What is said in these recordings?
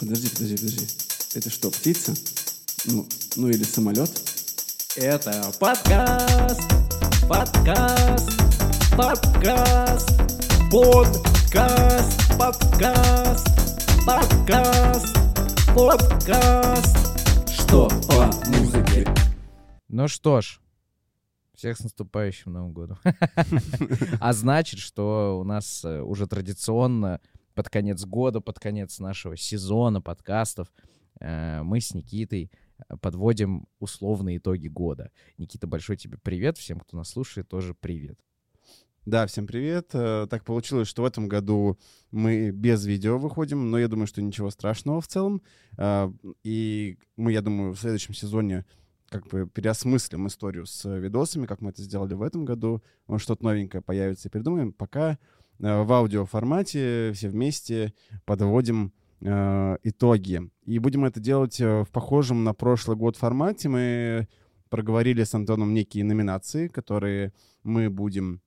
Подожди, подожди, подожди. Это что, птица? Ну, ну или самолет? Это подкаст, подкаст, подкаст, подкаст, подкаст, подкаст, подкаст. Что по музыке? Ну что ж, всех с наступающим Новым годом. А значит, что у нас э, уже традиционно под конец года, под конец нашего сезона подкастов э, мы с Никитой э, подводим условные итоги года. Никита, большой тебе привет. Всем, кто нас слушает, тоже привет. Да, всем привет. Э, Так получилось, что в этом году мы без видео выходим, но я думаю, что ничего страшного в целом. И мы, я думаю, в следующем сезоне как бы переосмыслим историю с видосами, как мы это сделали в этом году. Может, что-то новенькое появится и придумаем. Пока в аудиоформате все вместе подводим э, итоги. И будем это делать э, в похожем на прошлый год формате. Мы проговорили с Антоном некие номинации, которые мы будем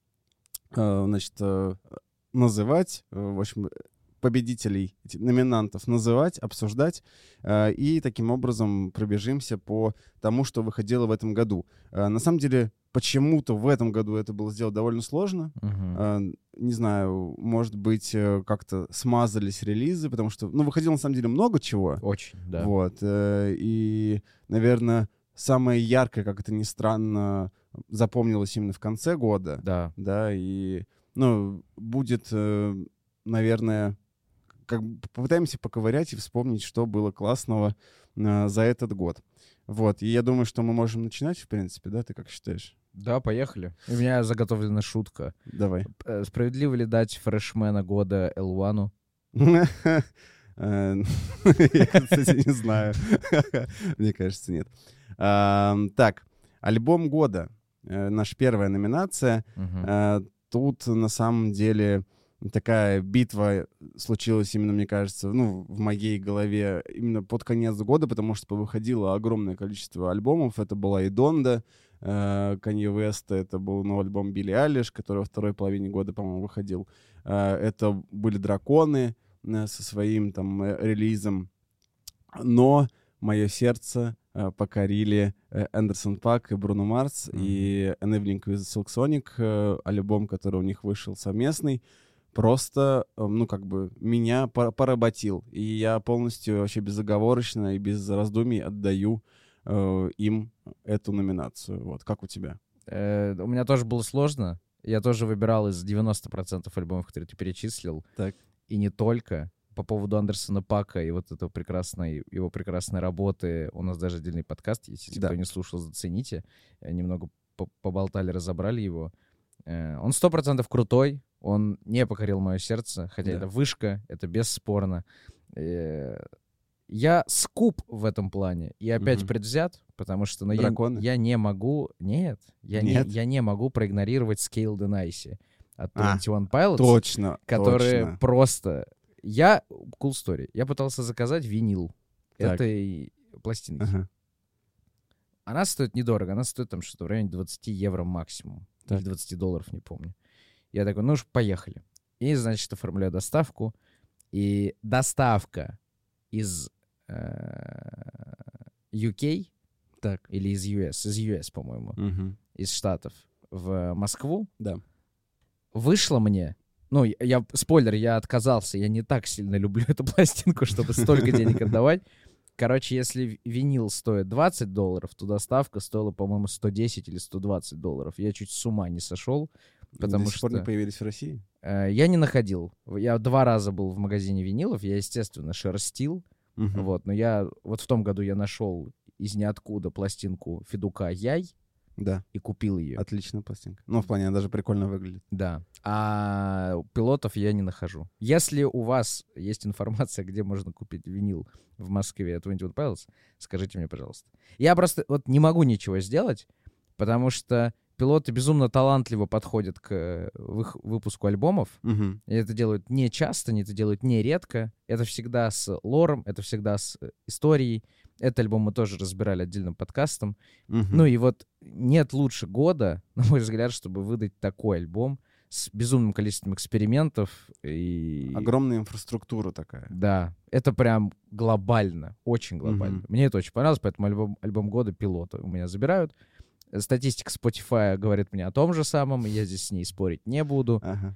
э, значит, э, называть, э, в общем, победителей, номинантов называть, обсуждать, э, и таким образом пробежимся по тому, что выходило в этом году. Э, На самом деле, почему-то в этом году это было сделать довольно сложно. Э, Не знаю, может быть, э, как-то смазались релизы, потому что, ну, выходило на самом деле много чего. Очень, да. Вот. э, И, наверное, самое яркое, как это ни странно, запомнилось именно в конце года. Да. Да, и, ну, будет, э, наверное, как бы попытаемся поковырять и вспомнить, что было классного за этот год. Вот. И я думаю, что мы можем начинать, в принципе, да? Ты как считаешь? Да, поехали. У меня заготовлена шутка. Давай. Э, Справедливо ли дать фрешмена года L1? Э, Я, кстати, не знаю. Мне кажется, нет. Так, альбом года. Э, Наша первая номинация. Тут на самом деле такая битва случилась именно, мне кажется, ну, в моей голове именно под конец года, потому что выходило огромное количество альбомов. Это была и Донда, Канье Веста, это был новый альбом Билли Алиш, который во второй половине года, по-моему, выходил. Э, Это были Драконы э, со своим там э, релизом. Но мое сердце э, покорили э, Эндерсон Пак и Бруно Марс, Мгм. и An Evening with Silk Sonic, э, альбом, который у них вышел совместный, просто, э, ну, как бы, меня пор- поработил. И я полностью вообще безоговорочно и без раздумий отдаю э, им эту номинацию. Вот, как у тебя? Э, У меня тоже было сложно. Я тоже выбирал из 90% альбомов, которые ты перечислил. Так. И не только. По поводу Андерсона Пака и вот этого прекрасной, его прекрасной работы, у нас даже отдельный подкаст есть. Если Да. кто не слушал, зацените. Э, Немного по- поболтали, разобрали его. Он сто процентов крутой. Он не покорил мое сердце, хотя Да. это вышка, это бесспорно. Я скуп в этом плане и опять Мгм. предвзят, потому что ну, я, Драконы? я не могу... Нет, я, Нет? Не, я не могу проигнорировать Scale the Nice от А, 21 Pilots, Точно, которые точно. просто... Я... Cool story. Я пытался заказать винил Так. этой пластинки. Ага. Она стоит недорого, она стоит там что-то в районе 20 евро максимум. Так. Или 20 долларов, не помню. Я такой, ну уж поехали. И, значит, оформляю доставку. И доставка из UK Так. или из US, из US, по-моему, Мгм. из Штатов в Москву Да. вышла мне. Ну, я, я- спойлер, я отказался. Я не так сильно люблю эту пластинку, чтобы столько денег отдавать. Короче, если винил стоит 20 долларов, то доставка стоила, по-моему, 110 или 120 долларов. Я чуть с ума не сошел, потому До сих пор что не появились в России? э, я не находил. Я два раза был в магазине винилов, я, естественно, шерстил. Мгм. Вот, но я вот в том году я нашел из ниоткуда пластинку Федука Яй Да, и купил ее. отличная пластинка. Ну, в плане, она даже прикольно выглядит. Да. А пилотов я не нахожу. Если у вас есть информация, где можно купить винил в Москве от 21 Pilots, скажите мне, пожалуйста. Я просто вот не могу ничего сделать, потому что пилоты безумно талантливо подходят к э, вых- выпуску альбомов. Мгм. И это делают не часто, они это делают не редко. Это всегда с лором, это всегда с э, историей. Этот альбом мы тоже разбирали отдельным подкастом. Мгм. Ну и вот нет лучше года, на мой взгляд, чтобы выдать такой альбом с безумным количеством экспериментов. И... Огромная инфраструктура такая. Да, это прям глобально, очень глобально. Мгм. Мне это очень понравилось, поэтому альбом, альбом года пилота у меня забирают. Статистика Spotify говорит мне о том же самом, я здесь с ней спорить не буду. Ага.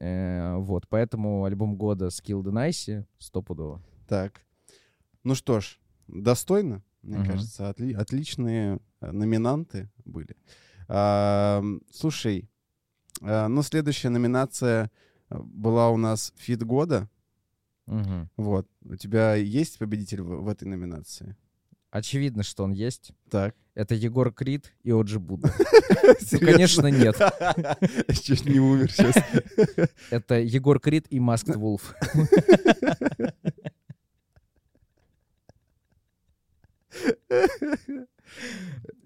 Э, вот, поэтому альбом года Skill the Nice стопудово. Так. Ну что ж, достойно, мне Мгм. кажется. отли- отличные э, номинанты были. А, слушай, а, ну следующая номинация э, была у нас «Фит года». Мгм. Вот. У тебя есть победитель в, в этой номинации? Очевидно, что он есть. Так. Это Егор Крид и Оджи Будда. Ну, конечно, нет. Чуть не умер сейчас. Это Егор Крид и Маскed Wolf.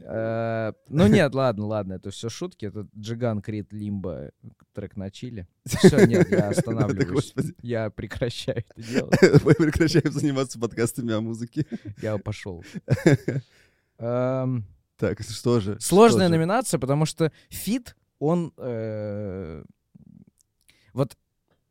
Э, Ну нет, ладно, ладно, это все шутки. Это Джиган Крид Лимба трек на чилле. Все, нет, я останавливаюсь. Я прекращаю это делать. Мы прекращаем заниматься подкастами о музыке. Я пошел. Эм, Так, что же? Сложная что же? номинация, потому что feat, он... э, Вот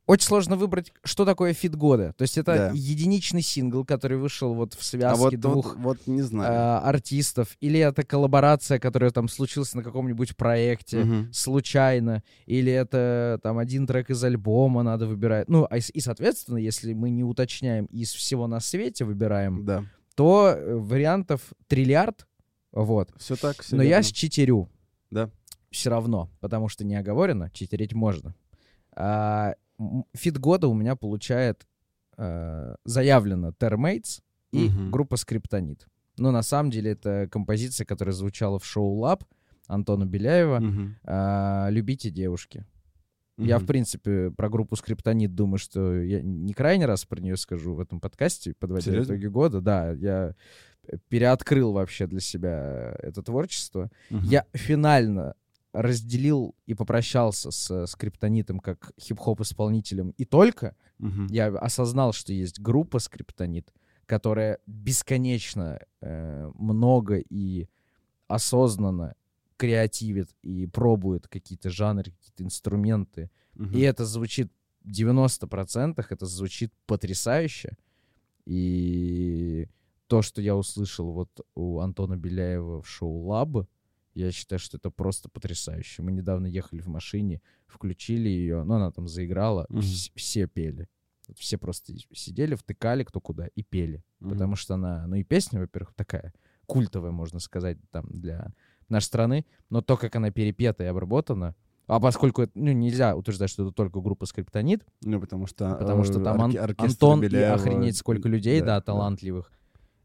очень сложно выбрать, что такое feat года. То есть это Да. единичный сингл, который вышел вот в А связке вот, двух вот, вот не э, знаю. артистов, или это коллаборация, которая там случилась на каком-нибудь проекте Мгм. случайно, или это там один трек из альбома надо выбирать. Ну, а и, соответственно, если мы не уточняем из всего на свете выбираем, Да. То э, вариантов триллиард, вот. Все так, все Но я считерю. Да. Все равно, потому что не оговорено, читерить можно. А, feat года у меня получает э, заявлено TherrMaitz и Мгм. группа Скриптонит. Но на самом деле это композиция, которая звучала в шоу LAB Антона Беляева. а, «Любите девушки». Я, в принципе, про группу Скриптонит думаю, что я не крайний раз про нее скажу в этом подкасте, подводя Серьезно? итоги года. Да, я переоткрыл вообще для себя это творчество. Я финально разделил и попрощался с скриптонитом как хип-хоп-исполнителем и только. Я осознал, что есть группа скриптонит, которая бесконечно э, много и осознанно креативит и пробует какие-то жанры, какие-то инструменты. И это звучит в 90% это звучит потрясающе. И то, что я услышал вот у Антона Беляева в шоу «Лаб», я считаю, что это просто потрясающе. Мы недавно ехали в машине, включили ее, ну, она там заиграла, Мгм. вс- все пели. Все просто сидели, втыкали кто куда и пели. Потому что она, ну и песня, во-первых, такая культовая, можно сказать, там для нашей страны, но то, как она перепета и обработана, а поскольку это, ну, нельзя утверждать, что это только группа Скриптонит, Ну, потому что... потому что э, там Ан- Антон и Беляева, охренеть сколько людей, да, да. талантливых,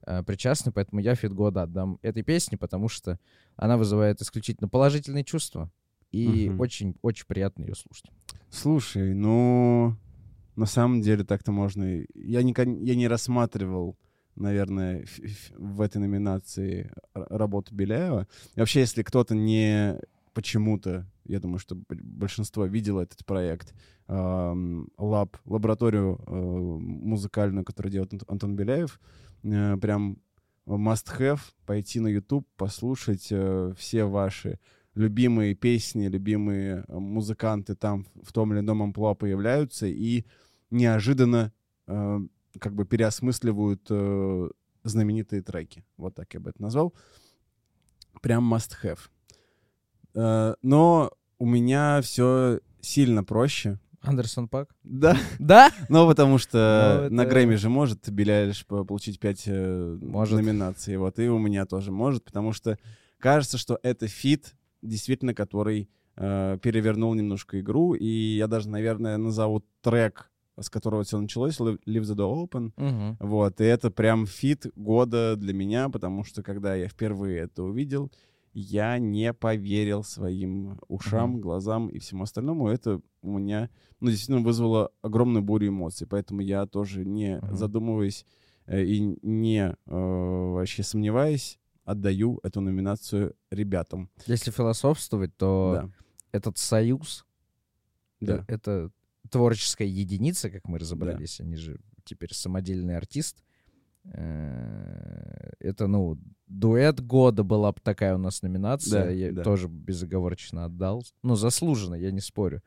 э, причастны, поэтому я feat года отдам этой песне, потому что она вызывает исключительно положительные чувства, и Мгм. очень-очень приятно ее слушать. Слушай, ну, на самом деле так-то можно... и- Я кон- я не рассматривал, наверное, в этой номинации работу Беляева. И вообще, если кто-то не почему-то, я думаю, что большинство видело этот проект, LAB, лабораторию э, музыкальную, которую делает Ант- Антон Беляев, э, прям must have пойти на YouTube, послушать э, все ваши любимые песни, любимые музыканты там в том или ином амплуа появляются и неожиданно как бы переосмысливают э, знаменитые треки. Вот так я бы это назвал. Прям must have. Э, но у меня все сильно проще. Андерсон Пак? Да, Да? ну потому что Ну, на Грэмми же может по- получить пять э, Может. номинаций. Вот, и у меня тоже может, потому что кажется, что это фит, действительно, который э, перевернул немножко игру. И я даже, наверное, назову трек, с которого все началось, Leave the Door Open. Мгм. Вот, и это прям фит года для меня, потому что когда я впервые это увидел, я не поверил своим ушам, Мгм. глазам и всему остальному. Это у меня, ну, действительно вызвало огромную бурю эмоций, поэтому я тоже не Мгм. задумываясь э, и не э, вообще сомневаясь, отдаю эту номинацию ребятам. Если философствовать, то Да. этот союз, Да. э, это творческая единица, как мы разобрались, они же теперь самодельный артист. Э, Это, ну, дуэт года была бы такая у нас номинация. Да, я да. тоже безоговорочно отдал. Ну, заслуженно, я не спорю.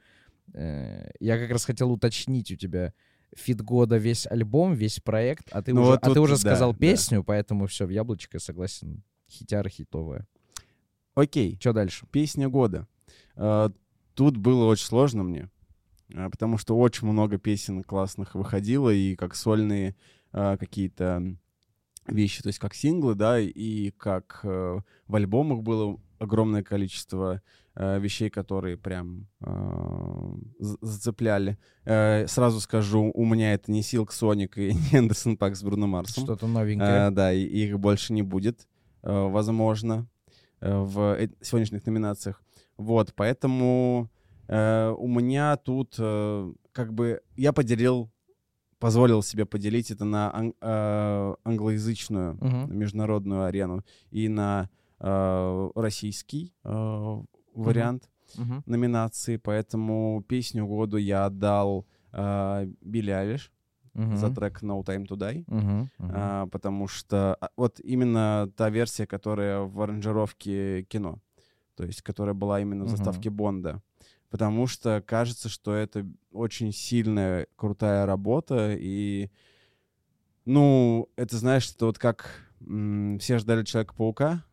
Э, Я как раз хотел уточнить у тебя фит года весь альбом, весь проект, а ты Ну уже, вот а ты уже да, сказал да. песню, поэтому все, в яблочко согласен. Хитяра хитовая. Окей, Что дальше? песня года. А, Тут было очень сложно мне, потому что очень много песен классных выходило, и как сольные а, какие-то вещи, то есть как синглы, да, и как э, в альбомах было огромное количество э, вещей, которые прям э, зацепляли. Э, Сразу скажу, у меня это не Silk Sonic и не Андерсон Пак с Бруно Марсом. Что-то новенькое. Э, да, и их больше не будет, э, возможно, э, в э- сегодняшних номинациях. Вот, поэтому э, у меня тут э, как бы я поделил, позволил себе поделить это на ан- э, англоязычную Мгм. международную арену и на э, российский э, вариант Мгм. номинации. Поэтому песню года я отдал э, Билли Айлиш Мгм. за трек No Time to Die. Мгм. Мгм. А, потому что а, вот именно та версия, которая в аранжировке кино, то есть которая была именно в заставке Бонда. Потому что кажется, что это очень сильная, крутая работа, и, ну, это, знаешь, это вот как м, все ждали Человека-паука,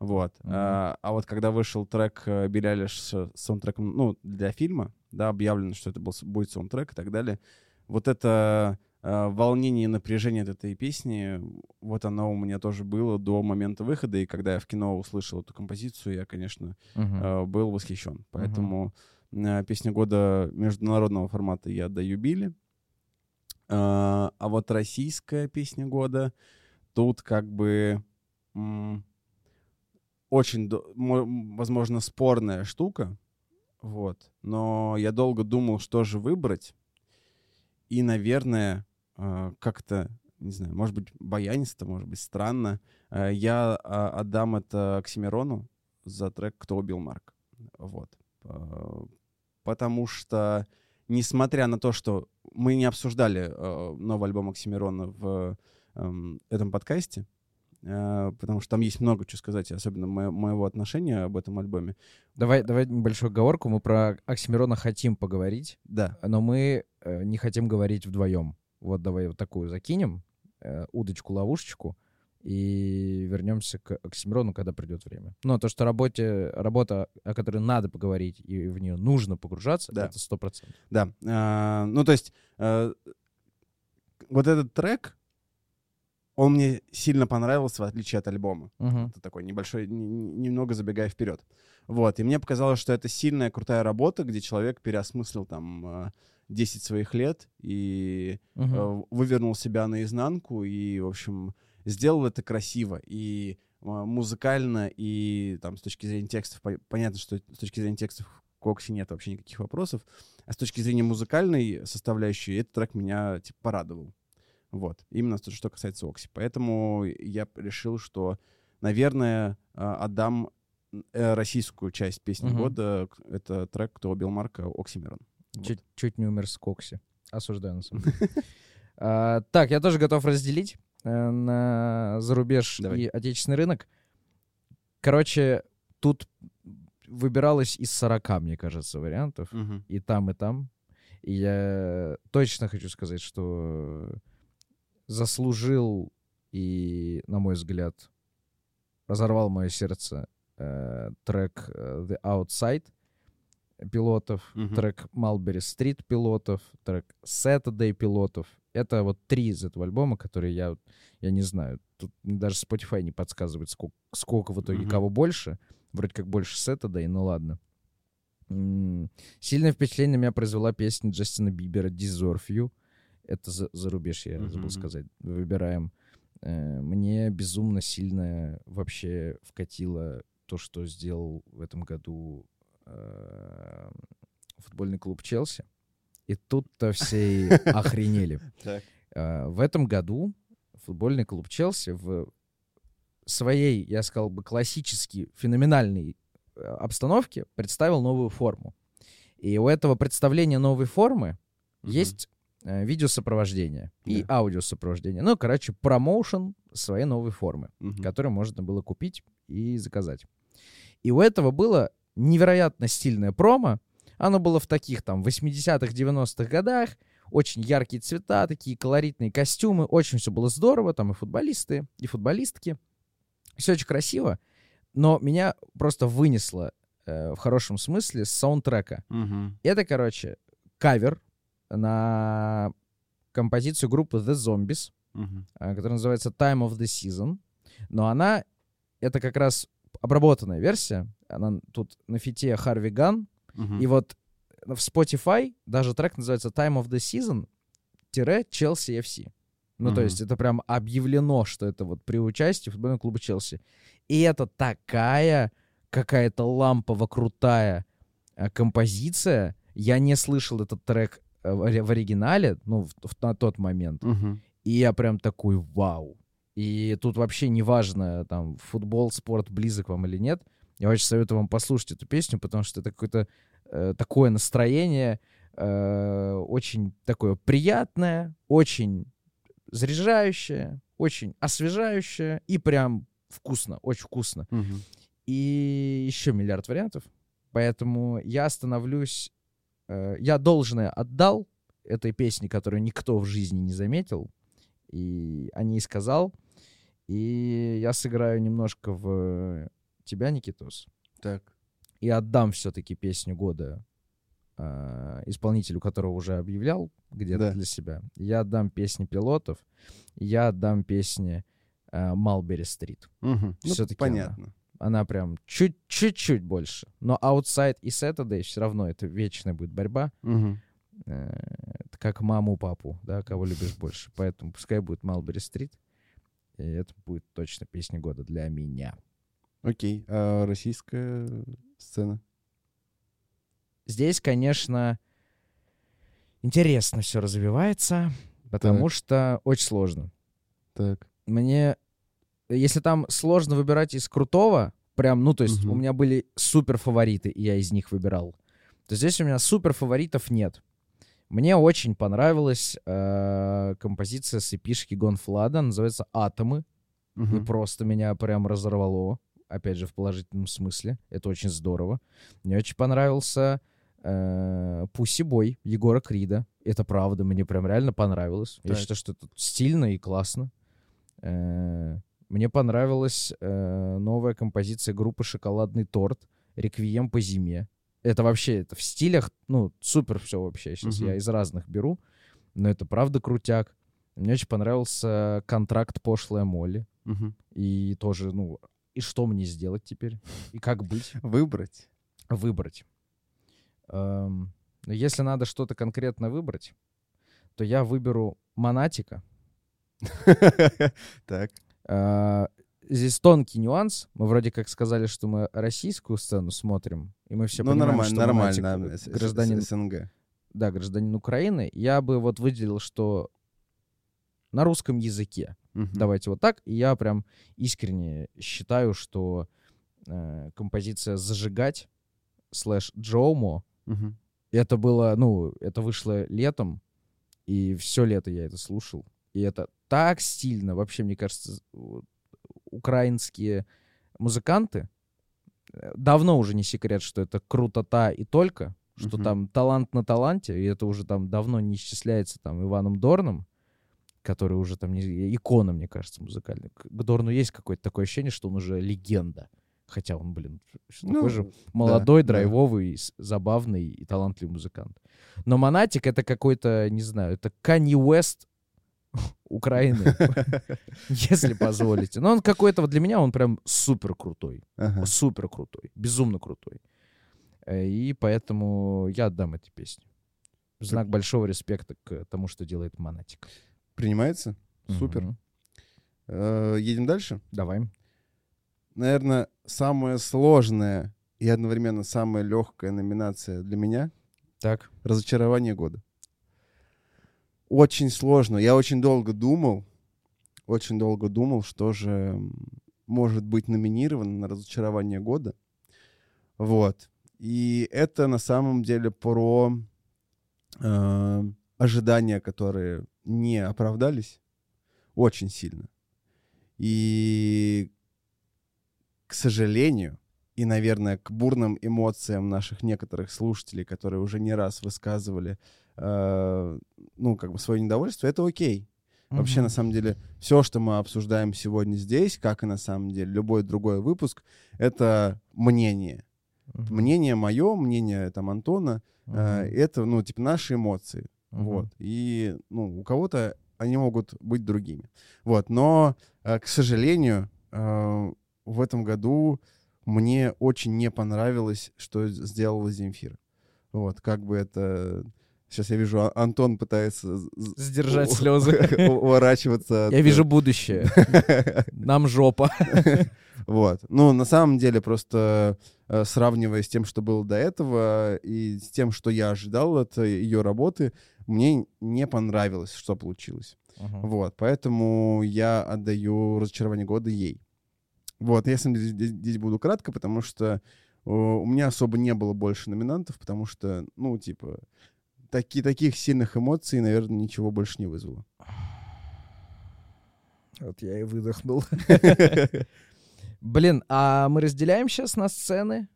вот. Мгм. А, а вот когда вышел трек э, Билли Айлиш с саундтреком, ну, для фильма, да, объявлено, что это был, будет саундтрек и так далее, вот это волнение и напряжение от этой песни, вот оно у меня тоже было до момента выхода, и когда я в кино услышал эту композицию, я, конечно, э, был восхищен. Поэтому э, песня года международного формата я отдаю Билли. А вот российская песня года тут как бы очень, возможно, спорная штука. Вот. Но я долго думал, что же выбрать. И, наверное, э, как-то, не знаю, может быть, баянисто, может быть, странно, э, я а, отдам это Оксимирону за трек «Кто убил Марк». Вот. Э, Потому что, несмотря на то, что мы не обсуждали новый альбом Оксимирона в эм, этом подкасте, потому что там есть много чего сказать, особенно мо- моего отношения об этом альбоме. Давай, давай небольшую оговорку. Мы про Оксимирона хотим поговорить, Да, но мы э, не хотим говорить вдвоем. Вот давай вот такую закинем, э, удочку-ловушечку, и вернемся к Оксимирону, когда придет время. Но то, что работе, работа, о которой надо поговорить, и в нее нужно погружаться, Да. это сто процентов. да. Э, ну, то есть, э, вот этот трек, он мне сильно понравился, в отличие от альбома. Мгм. Это такой небольшой, немного забегая вперед. Вот, и мне показалось, что это сильная, крутая работа, где человек переосмыслил там э, 10 своих лет и э, вывернул себя наизнанку и, в общем, сделал это красиво и э, музыкально, и там с точки зрения текстов, по- понятно, что с точки зрения текстов к Окси нет вообще никаких вопросов, а с точки зрения музыкальной составляющей этот трек меня, типа, порадовал. Вот, именно то, что касается Окси. Поэтому я решил, что, наверное, э, отдам э, российскую часть песни Мгм. года. Это трек «Кто убил Марка» Оксимирон. Вот. Чуть, чуть не умер с Кокси. Осуждаю, на самом деле. А, Так, я тоже готов разделить э, на зарубеж и отечественный рынок. Короче, тут выбиралось из 40, мне кажется, вариантов. И там, и там. И я точно хочу сказать, что заслужил и, на мой взгляд, разорвал мое сердце э, трек э, The Outside пилотов, Мгм. трек Mulberry Street пилотов, трек Saturday пилотов. Это вот три из этого альбома, которые я, я не знаю, тут даже Spotify не подсказывает, сколько, сколько в итоге Мгм. кого больше. Вроде как больше Saturday, ну ладно. М, Сильное впечатление на меня произвела песня Джастина Бибера «Deserve You». Это за, зарубеж, я забыл Мгм. сказать. Выбираем. Э, Мне безумно сильно вообще вкатило то, что сделал в этом году э, футбольный клуб Челси. И тут-то все охренели. Э, В этом году футбольный клуб Челси в своей, я сказал бы, классически феноменальной э, обстановке представил новую форму. И у этого представления новой формы есть э, видеосопровождение и Да. аудиосопровождение. Ну, короче, промоушен своей новой формы Мгм. который можно было купить и заказать. И у этого было невероятно стильное промо, Оно было в таких там 80-х, 90-х годах. Очень яркие цвета, такие колоритные костюмы. Очень все было здорово. Там и футболисты, и футболистки. Все очень красиво. Но меня просто вынесло э, в хорошем смысле с саундтрека. Мгм. Это, короче, кавер на композицию группы The Zombies, а, которая называется Time of the Season. Но она, это как раз обработанная версия. Она тут на фите Харви Ган. Мгм. И вот в Spotify даже трек называется Time of the Season Челси FC. Ну, то Мгм. есть это прям объявлено, что это вот при участии футбольного клуба Челси. И это такая какая-то лампово крутая э, композиция. Я не слышал этот трек в ори- в оригинале, ну, в- в- на тот момент. Мгм. И я прям такой, вау. И тут вообще неважно, там, футбол, спорт близок вам или нет. Я очень советую вам послушать эту песню, потому что это какое-то э, такое настроение, э, очень такое приятное, очень заряжающее, очень освежающее и прям вкусно, очень вкусно. Мгм. И еще миллиард вариантов. Поэтому я остановлюсь... э, я должное отдал этой песне, которую никто в жизни не заметил. И о ней сказал. И я сыграю немножко в тебя, Никитос. Так. И отдам все-таки песню года э, исполнителю, которого уже объявлял где-то Да. для себя. Я отдам песни пилотов. Я отдам песни Малбери Стрит. Мгм. Ну, Всё-таки она. Она прям чуть- чуть-чуть больше. Но Outside и Saturday все равно это вечная будет борьба. Э, Это как маму, папу, да, кого любишь больше. Поэтому пускай будет Малбери Стрит. И это будет точно песня года для меня. Окей. А российская сцена? Здесь, конечно, интересно все развивается, потому что очень сложно. Так. Мне, если там сложно выбирать из крутого, прям, ну, то есть Мгм. у меня были супер фавориты, и я из них выбирал, то здесь у меня супер фаворитов нет. Мне очень понравилась э, композиция с эпишки Гонфлада, называется «Атомы», и Мгм. просто меня прям разорвало, опять же, в положительном смысле. Это очень здорово. Мне очень понравился э, Пусси Бой Егора Крида. Это правда, мне прям реально понравилось. Я Так. считаю, что это стильно и классно. Э, мне понравилась э, новая композиция группы «Шоколадный торт» «Реквием по зиме». Это вообще, это в стилях, ну, супер все вообще. Сейчас Мгм. я из разных беру, но это правда крутяк. Мне очень понравился контракт «Пошлая Молли». Мгм. И тоже, ну, и что мне сделать теперь? И как быть? Выбрать. Выбрать. Эм, если надо что-то конкретно выбрать, то я выберу Монатика. Так. Э, Здесь тонкий нюанс. Мы вроде как сказали, что мы российскую сцену смотрим, и мы все Ну, понимаем, нормально, что нормально. С- с- гражданин, СНГ. да, гражданин Украины. Я бы вот выделил, что на русском языке. Мгм. Давайте вот так. И я прям искренне считаю, что э, композиция «Зажигать» слэш «JOMO» Мгм. это было, ну, это вышло летом, и все лето я это слушал. И это так стильно. Вообще, мне кажется, украинские музыканты э, давно уже не секрет, что это крутота и только, что Мгм. там талант на таланте, и это уже там давно не исчисляется там Иваном Дорном, который уже там не, икона, мне кажется, музыкальная. К Дорну есть какое-то такое ощущение, что он уже легенда. Хотя он, блин, Ну, такой же молодой, да. драйвовый, с- забавный и талантливый музыкант. Но Монатик это какой-то, не знаю, это Канни Уэст Украины, если позволите. Но он какой-то, вот для меня он прям супер крутой. Ага. Супер крутой. Безумно крутой. Э, И поэтому я отдам эти песни. Знак большого респекта к тому, что делает Монатик. Принимается? Супер. Э, Едем дальше. Давай. Наверное, самая сложная и одновременно самая легкая номинация для меня Так. — «Разочарование года». Очень сложно. Я очень долго думал, очень долго думал, что же может быть номинировано на «Разочарование года». Вот. И это на самом деле про э, ожидания, которые не оправдались очень сильно. И, к сожалению, и, наверное, к бурным эмоциям наших некоторых слушателей, которые уже не раз высказывали, э, ну, как бы свое недовольство, это окей. Вообще, на самом деле, все, что мы обсуждаем сегодня здесь, как и на самом деле любой другой выпуск, это мнение. Мгм. Мнение мое, мнение там Антона, э, Мгм. это, ну, типа, наши эмоции. Мгм. Вот. И, ну, у кого-то они могут быть другими. Вот. Но, э, к сожалению, э, в этом году мне очень не понравилось, что сделала Земфира. Вот. Как бы это... Сейчас я вижу, А- Антон пытается Сдержать слезы. уворачиваться. Я вижу будущее. Нам жопа. Вот. Ну, на самом деле, просто э, сравнивая с тем, что было до этого, и с тем, что я ожидал от ее работы, мне не понравилось, что получилось. Вот. Поэтому я отдаю разочарование года ей. Вот. Я сам здесь, здесь- буду кратко, потому что э, у меня особо не было больше номинантов, потому что, ну, типа, таки, таких сильных эмоций, наверное, ничего больше не вызвало. Вот я и выдохнул. Блин, а мы разделяем сейчас на сцены?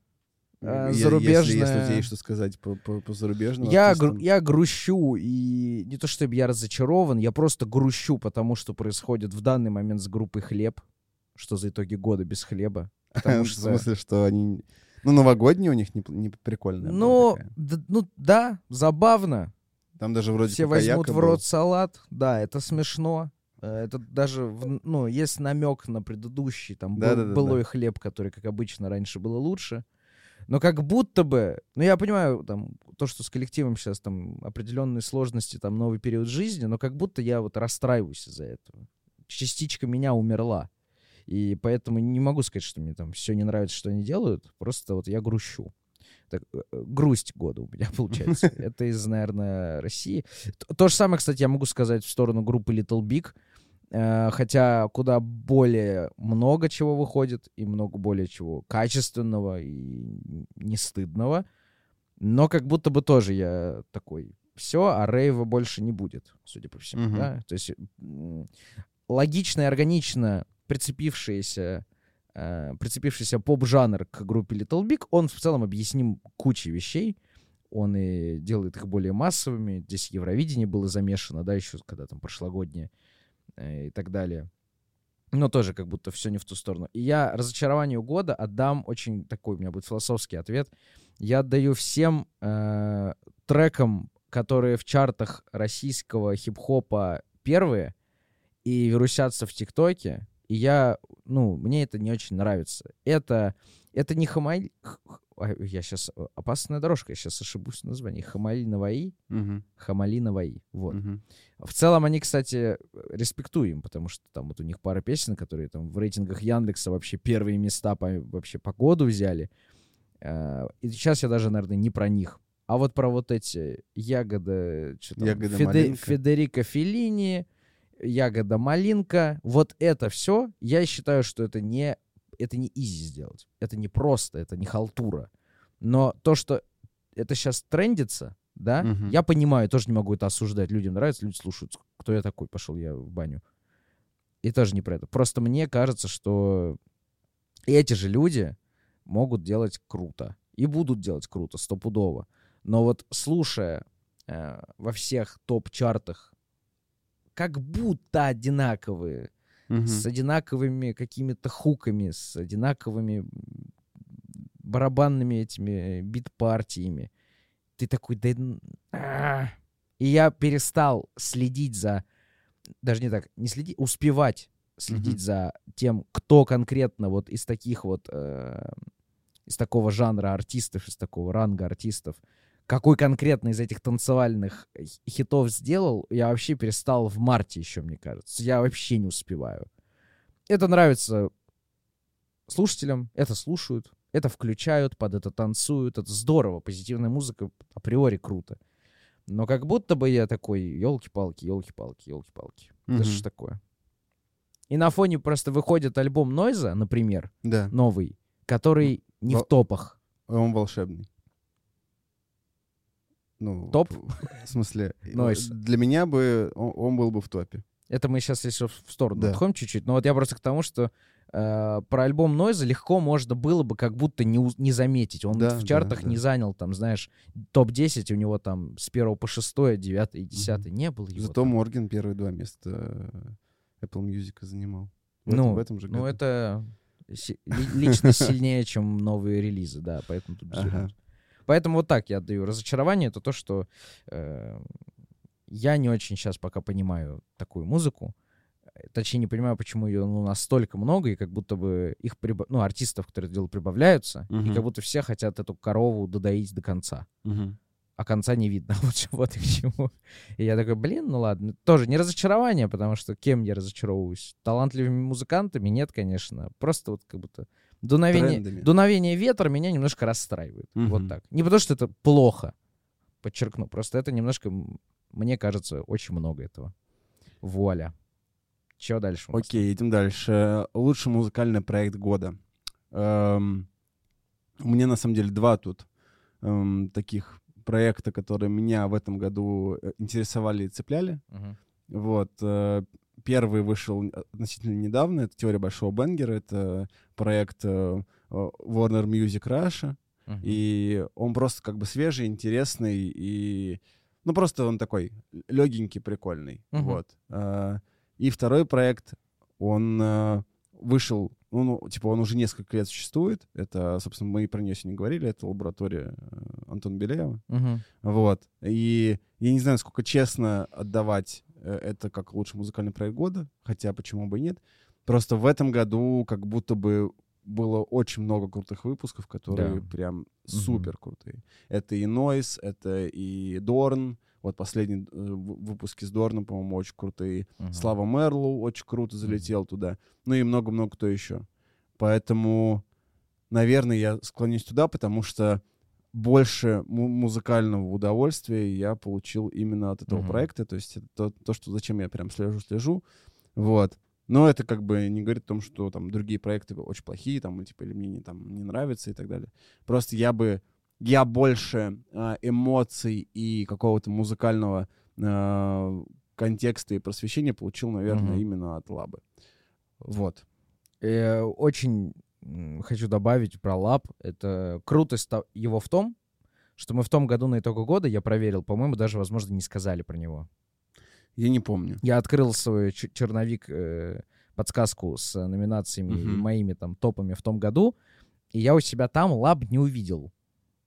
Я- Э, Если, если у тебя есть что сказать по, по, по зарубежным Я, артистам. гру- я грущу, и не то чтобы я разочарован, я просто грущу, потому что происходит в данный момент с группой «Хлеб», что за итоги года без хлеба. В смысле, что они... Ну, новогодние у них не, не прикольная была Ну, ну да, забавно. Там даже вроде Все возьмут в был. рот салат. Да, это смешно. Э, Это даже, в- ну, есть намек на предыдущий, там, был, Да-да-да-да. былой хлеб, который, как обычно, раньше было лучше. Но как будто бы, ну, я понимаю, там, то, что с коллективом сейчас, там, определенные сложности, там, новый период жизни, но как будто я вот расстраиваюсь из-за этого. Частичка меня умерла. И поэтому не могу сказать, что мне там все не нравится, что они делают. Просто вот я грущу. Так, э, э, грусть года у меня получается. Это из, наверное, России. То же самое, кстати, я могу сказать в сторону группы Little Big. Э, Хотя куда более много чего выходит, и много более чего качественного и не стыдного. Но как будто бы тоже я такой, все, а рейва больше не будет, судя по всему. Мгм. да? То есть логично и органично прицепившиеся э, прицепившийся поп-жанр к группе Little Big, он в целом объясним кучей вещей. Он и делает их более массовыми. Здесь Евровидение было замешано, да, еще когда там прошлогоднее э, и так далее. Но тоже как будто все не в ту сторону. И я разочарованию года отдам очень такой, у меня будет философский ответ. Я отдаю всем э, трекам, которые в чартах российского хип-хопа первые и вирусятся в ТикТоке. И я, ну, мне это не очень нравится. Это, это не Хамаль... Я сейчас... Опасная дорожка, я сейчас ошибусь в названии. Хамали Наваи? Мгм, Хамали Наваи. Вот. мгм. В целом они, кстати, респектуем, потому что там вот у них пара песен, которые там в рейтингах Яндекса вообще первые места по, вообще по году взяли. Э, И сейчас я даже, наверное, не про них. А вот про вот эти ягода... Что там, Ягода Феде-. Федерико Феллини, ягода малинка. Вот это все, я считаю, что это не, это не изи сделать. Это не просто, это не халтура. Но то, что это сейчас трендится, да, Мгм. я понимаю, тоже не могу это осуждать. Людям нравится, люди слушают. Кто я такой? Пошел я в баню. И тоже не про это. Просто мне кажется, что эти же люди могут делать круто. И будут делать круто, стопудово. Но вот слушая э, во всех топ-чартах как будто одинаковые, Мгм. с одинаковыми какими-то хуками, с одинаковыми барабанными этими бит-партиями. Ты такой, да... а». И я перестал следить за... Даже не так, не следить, успевать следить Мгм. за тем, кто конкретно вот из таких вот... э, из такого жанра артистов, из такого ранга артистов, какой конкретно из этих танцевальных хи- хитов сделал, я вообще перестал в марте еще, мне кажется. Я вообще не успеваю. Это нравится слушателям, это слушают, это включают, под это танцуют, это здорово, позитивная музыка априори круто. Но как будто бы я такой, елки-палки, елки-палки, елки-палки. Это Мгм. что ж такое? И на фоне просто выходит альбом Нойза, например, Да, новый, который не Во- в топах. он волшебный. Ну, Топ? В смысле, Нойс. для меня бы он, он был бы в топе. Это мы сейчас если в сторону Да. отходим чуть-чуть. Но вот я просто к тому, что э, про альбом Нойза легко можно было бы как будто не, не заметить. Он Да, в да, чартах да. не занял, там, знаешь, топ-10 у него там с 1 по 6, 9 и 10. Не было его Зато там. Морген первые два места э, Apple Music занимал. В этом, Ну, в этом же ну году. это си- ли- лично сильнее, чем новые релизы, да, поэтому тут Ага. Поэтому вот так я отдаю. Разочарование — это то, что э, я не очень сейчас пока понимаю такую музыку. Э, Точнее, не понимаю, почему ее ну, настолько много, и как будто бы их, прибав- ну, артистов, которые это делают, прибавляются, и Мгм. как будто все хотят эту корову додоить до конца. Мгм. А конца не видно. Вот, вот и к чему. И я такой, блин, ну ладно. Тоже не разочарование, потому что кем я разочаровываюсь? Талантливыми музыкантами? Нет, конечно. Просто вот как будто дуновение, Трендами. дуновение ветра меня немножко расстраивает. Вот Мгм. так. Не потому что это плохо, подчеркну. Просто это немножко, мне кажется, очень много этого. Вуаля. Че дальше? Окей, идем дальше. Лучший музыкальный проект года. Эм, у меня на самом деле два тут эм, таких проекта, которые меня в этом году э, интересовали и цепляли. Мгм. Вот. э, Первый вышел относительно недавно. Это «Теория большого бенгера». Это проект э, э, Warner Music Russia. Мгм. И он просто как бы свежий, интересный и... Ну, просто он такой легенький, прикольный. Мгм. Вот. И второй проект, он вышел, ну, ну, типа, он уже несколько лет существует. Это, собственно, мы и про нее сегодня говорили. Это лаборатория э, Антона Беляева. Мгм. Вот. И я не знаю, сколько честно отдавать э, это как лучший музыкальный проект года, хотя почему бы и нет. Просто в этом году как будто бы было очень много крутых выпусков, которые Да. прям супер крутые. Это и Noise, это и Дорн. Вот последние э, выпуски с Дорном, по-моему, очень крутые. Мгм. Слава Мерлоу очень круто залетел туда. Ну и много-много кто еще. Поэтому, наверное, я склонюсь туда, потому что больше му- музыкального удовольствия я получил именно от этого Мгм. проекта. То есть это то, то, что зачем я прям слежу-слежу. Вот. Но это как бы не говорит о том, что там другие проекты очень плохие, там, типа, или мне не, там, не нравятся и так далее. Просто я бы, я больше а, эмоций и какого-то музыкального а, контекста и просвещения получил, наверное, Мгм. именно от Лабы. Вот. Э, Очень хочу добавить про лаб. Это крутость то- его в том, что мы в том году на итогу года, я проверил, по-моему, даже, возможно, не сказали про него. Я не помню. Я открыл свой черновик, э, подсказку с номинациями и Мгм. моими там топами в том году, и я у себя там лаб не увидел.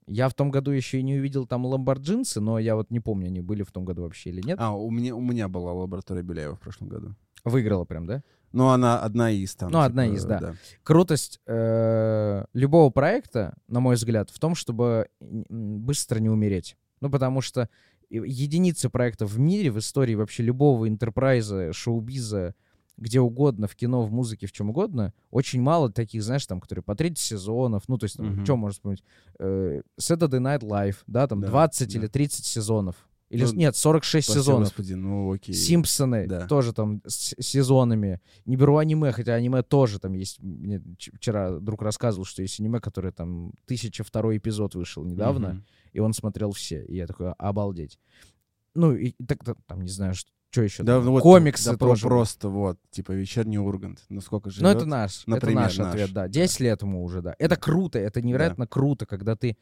Я в том году еще и не увидел там ламборджинсы, но я вот не помню, они были в том году вообще или нет. А, у меня, у меня была лаборатория Беляева в прошлом году. Выиграла прям, да? Ну, она одна из там. Ну, одна из, да. крутость э, любого проекта, на мой взгляд, в том, чтобы быстро не умереть. Ну, потому что единицы проектов в мире, в истории вообще любого интерпрайза, шоу-биза, где угодно, в кино, в музыке, в чем угодно, очень мало таких, знаешь, там, которые по 30 сезонов, ну, то есть, Мгм. что можно вспомнить? Э, Saturday Night Live, да, там Да, 20 да. или 30 сезонов. Или, Ну, нет, 46 Спасибо, сезонов. Господи, ну окей. Симпсоны Да. тоже там с сезонами. Не беру аниме, хотя аниме тоже там есть. Мне вчера друг рассказывал, что есть аниме, которое там тысяча второй эпизод вышел недавно, Мгм. и он смотрел все. И я такой, обалдеть. Ну, и так там, не знаю, что еще. Да, ну вот, Комиксы да, тоже. просто вот, типа вечерний Ургант. Ну сколько живет? Ну, это наш, Например, это наш, наш, ответ, да. да. 10 лет ему уже, да. Это круто, это невероятно круто, когда ты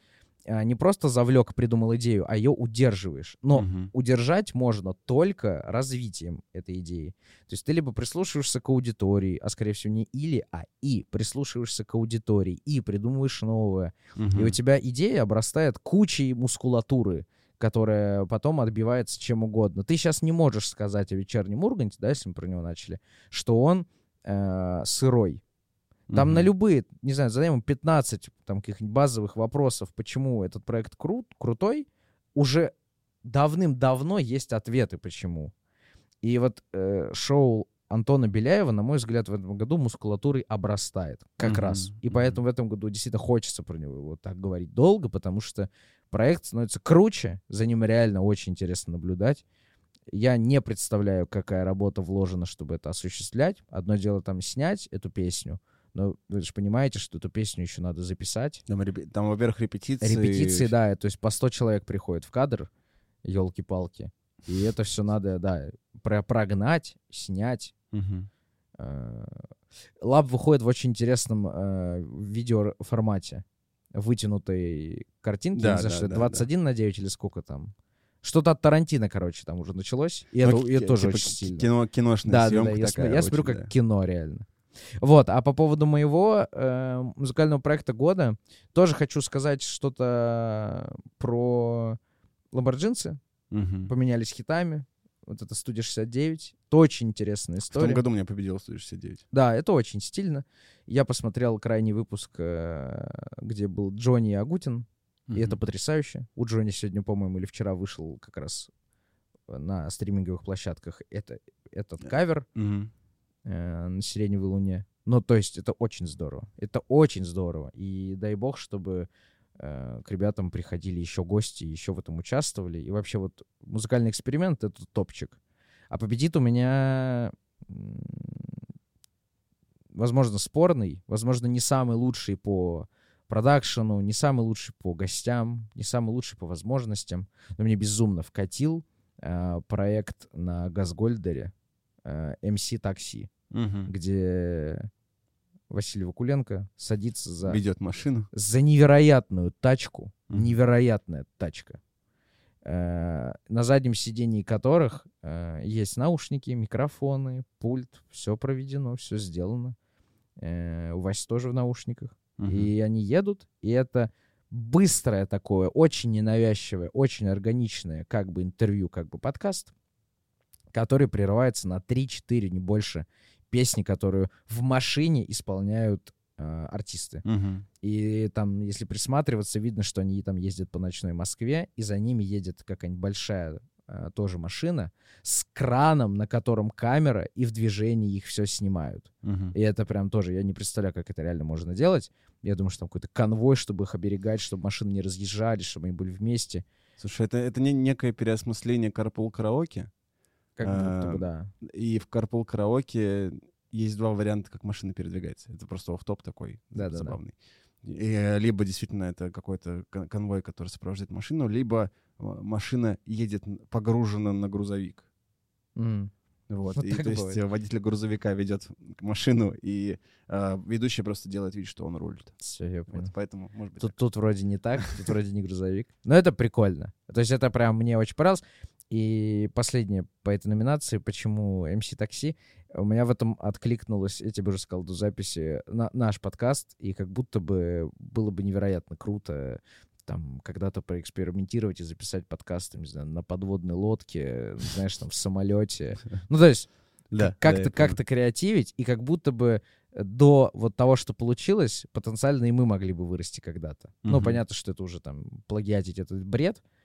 не просто завлек, придумал идею, а ее удерживаешь. Но Мгм. удержать можно только развитием этой идеи. То есть ты либо прислушиваешься к аудитории, а скорее всего не или, а и прислушиваешься к аудитории, и придумываешь новое. И Мгм. у тебя идея обрастает кучей мускулатуры, которая потом отбивается чем угодно. Ты сейчас не можешь сказать о вечернем Урганте, да, если мы про него начали, что он э, сырой. Там Мгм. на любые, не знаю, задаем ему 15 там, каких-нибудь базовых вопросов, почему этот проект крут, крутой, уже давным-давно есть ответы, почему. И вот э, шоу Антона Беляева, на мой взгляд, в этом году мускулатурой обрастает как Мгм, раз. И мгм. поэтому в этом году действительно хочется про него вот так говорить долго, потому что проект становится круче, за ним реально очень интересно наблюдать. Я не представляю, какая работа вложена, чтобы это осуществлять. Одно дело там снять эту песню, но вы же понимаете, что эту песню еще надо записать. Там, там, во-первых, репетиции. Репетиции, да, то есть по 100 человек приходит в кадр, елки-палки. И это все надо, да, про прогнать, снять. Э, Лаб выходит в очень интересном э, видеоформате. Вытянутой картинки, Да, не знаю, да, что да, 21 на 9 или сколько там. Что-то от Тарантино, короче, там уже началось. И Ну, это, и это тоже типа очень сильно. Кино, киношная Да, да, съемка да. Я, такая я смотрю очень, как да. кино, реально. Вот, а по поводу моего э, музыкального проекта года тоже хочу сказать что-то про Ламборджинсы. Мгм. Поменялись хитами. Вот это студия 69. Это очень интересная В том история. году меня победил 169. Да, это очень стильно. Я посмотрел крайний выпуск, э, где был Джонни Агутин, и это потрясающе. У Джонни сегодня, по-моему, или вчера вышел как раз на стриминговых площадках это, этот кавер Мгм. Э, на «Сиреневой луне». Ну, то есть это очень здорово. Это очень здорово. И дай бог, чтобы э, к ребятам приходили еще гости, еще в этом участвовали. И вообще вот музыкальный эксперимент — это топчик. А победит у меня, возможно, спорный, возможно, не самый лучший по продакшену, не самый лучший по гостям, не самый лучший по возможностям. Но мне безумно вкатил э, проект на Газгольдере MC Такси Мгм. где Василий Вакуленко садится за, Ведет машину. за невероятную тачку, Мгм. невероятная тачка, э, на заднем сидении которых э, есть наушники, микрофоны, пульт, все проведено, все сделано. Э, у Васи тоже в наушниках. Мгм. И они едут, и это быстрое такое, очень ненавязчивое, очень органичное как бы интервью, как бы подкаст, который прерывается на 3-4, не больше, песни, которые в машине исполняют э, артисты. Мгм. И там, если присматриваться, видно, что они там ездят по ночной Москве, и за ними едет какая-нибудь большая э, тоже машина с краном, на котором камера, и в движении их все снимают. Мгм. И это прям тоже, я не представляю, как это реально можно делать. Я думаю, что там какой-то конвой, чтобы их оберегать, чтобы машины не разъезжали, чтобы они были вместе. Слушай, это, это не некое переосмысление Carpool Karaoke. Как будто бы, да. И в Carpool Karaoke есть два варианта, как машина передвигается. Это просто офф-топ такой Да-да-да. забавный. И, э, либо действительно это какой-то кон- конвой, который сопровождает машину, либо э, машина едет погружена на грузовик. М. Вот. Вот и то есть бывает. э, водитель грузовика ведет машину, и э, ведущий просто делает вид, что он рулит. Всё, я понял. Вот, поэтому, может быть, Тут, тут вроде не так, тут вроде не грузовик. Но это прикольно. То есть это прям мне очень понравилось. И последнее по этой номинации, почему MC Такси, у меня в этом откликнулось, я тебе уже сказал до записи, на, наш подкаст, и как будто бы было бы невероятно круто там когда-то проэкспериментировать и записать подкаст, не знаю, на подводной лодке, знаешь, там в самолете. Ну, то есть да, как- да, как-то как-то креативить, и как будто бы до вот того, что получилось, потенциально и мы могли бы вырасти когда-то. Ну, Мгм. понятно, что это уже там плагиатить этот бред, э,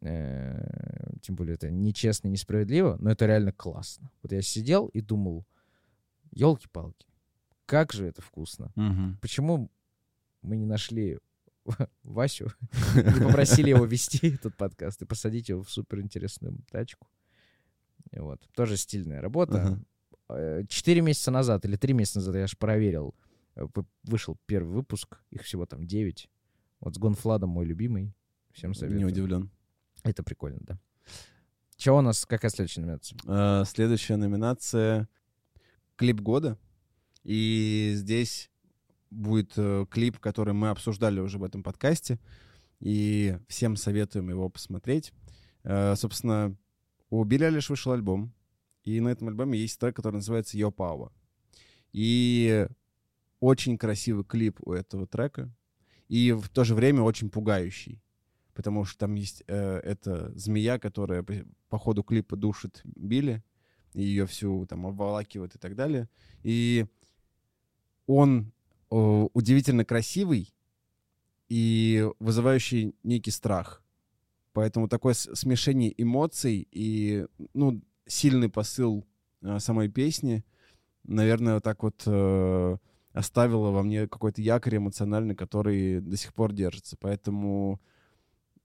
тем более это нечестно и несправедливо, но это реально классно. Вот я сидел и думал, елки-палки, как же это вкусно. Мгм. Почему мы не нашли Васю, не попросили его вести этот подкаст и посадить его в суперинтересную тачку. И Вот. Тоже стильная работа. Э, Четыре месяца назад или три месяца назад, я аж проверил, э, вышел первый выпуск, их всего там девять. Вот с Гонфладом мой любимый. Всем Не советую. удивлен. Это прикольно, да. Чего у нас, какая следующая номинация? Э, Следующая номинация — клип года. И здесь будет э, клип, который мы обсуждали уже в этом подкасте. И всем советуем его посмотреть. Э, Собственно, у Билли Алиш вышел альбом. И на этом альбоме есть трек, который называется Yo Power. И очень красивый клип у этого трека. И в то же время очень пугающий. Потому что там есть э, эта змея, которая по, по ходу клипа душит Билли. И ее всю там обволакивает и так далее. И он э, удивительно красивый и вызывающий некий страх. Поэтому такое смешение эмоций и ну, сильный посыл э, самой песни, наверное, вот так вот э, оставило во мне какой-то якорь эмоциональный, который до сих пор держится. Поэтому,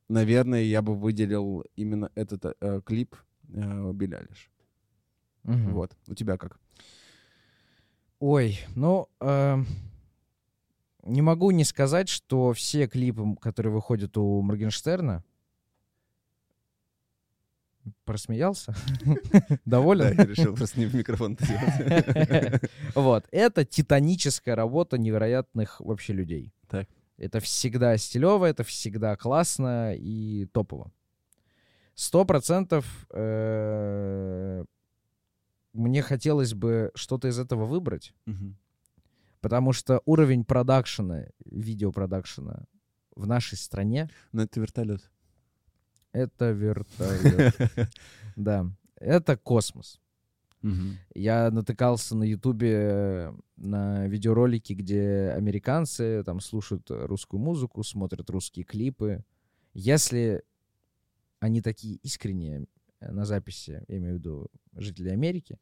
наверное, я бы выделил именно этот э, клип э, Айлиш. Мгм. Вот. У тебя как? Ой, ну, эм, не могу не сказать, что все клипы, которые выходят у Моргенштерна, Просмеялся? Да, Доволен? я решил просто не в микрофон. Вот. Это титаническая работа невероятных вообще людей. Так. Это всегда стилево, это всегда классно и топово. Сто процентов э, мне хотелось бы что-то из этого выбрать, потому что уровень продакшена, видеопродакшена в нашей стране Ну, это вертолет. это вертолет. Да, это космос. Я натыкался на Ютубе на видеоролики, где американцы там слушают русскую музыку, смотрят русские клипы. Если они такие искренние э, на записи, я имею в виду жители Америки,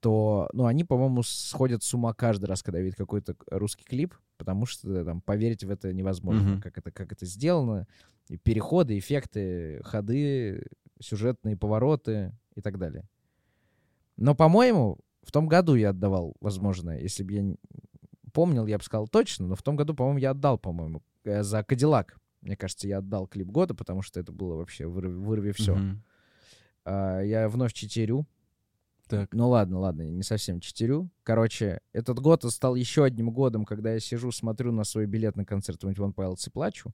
то, ну, они, по-моему, сходят с ума каждый раз, когда видят какой-то русский клип, потому что там поверить в это невозможно, Мгм. как это, как это сделано, и переходы, эффекты, ходы, сюжетные повороты и так далее. Но, по-моему, в том году я отдавал, возможно, если бы я помнил, я бы сказал точно, но в том году, по-моему, я отдал, по-моему, э, за Кадиллак. Мне кажется, я отдал клип года, потому что это было вообще вырви, вырви все. Мгм. я вновь читерю. Так. Ну ладно, ладно, не совсем читерю. Короче, этот год стал еще одним годом, когда я сижу, смотрю на свой билет на концерт 21 Pilots и плачу,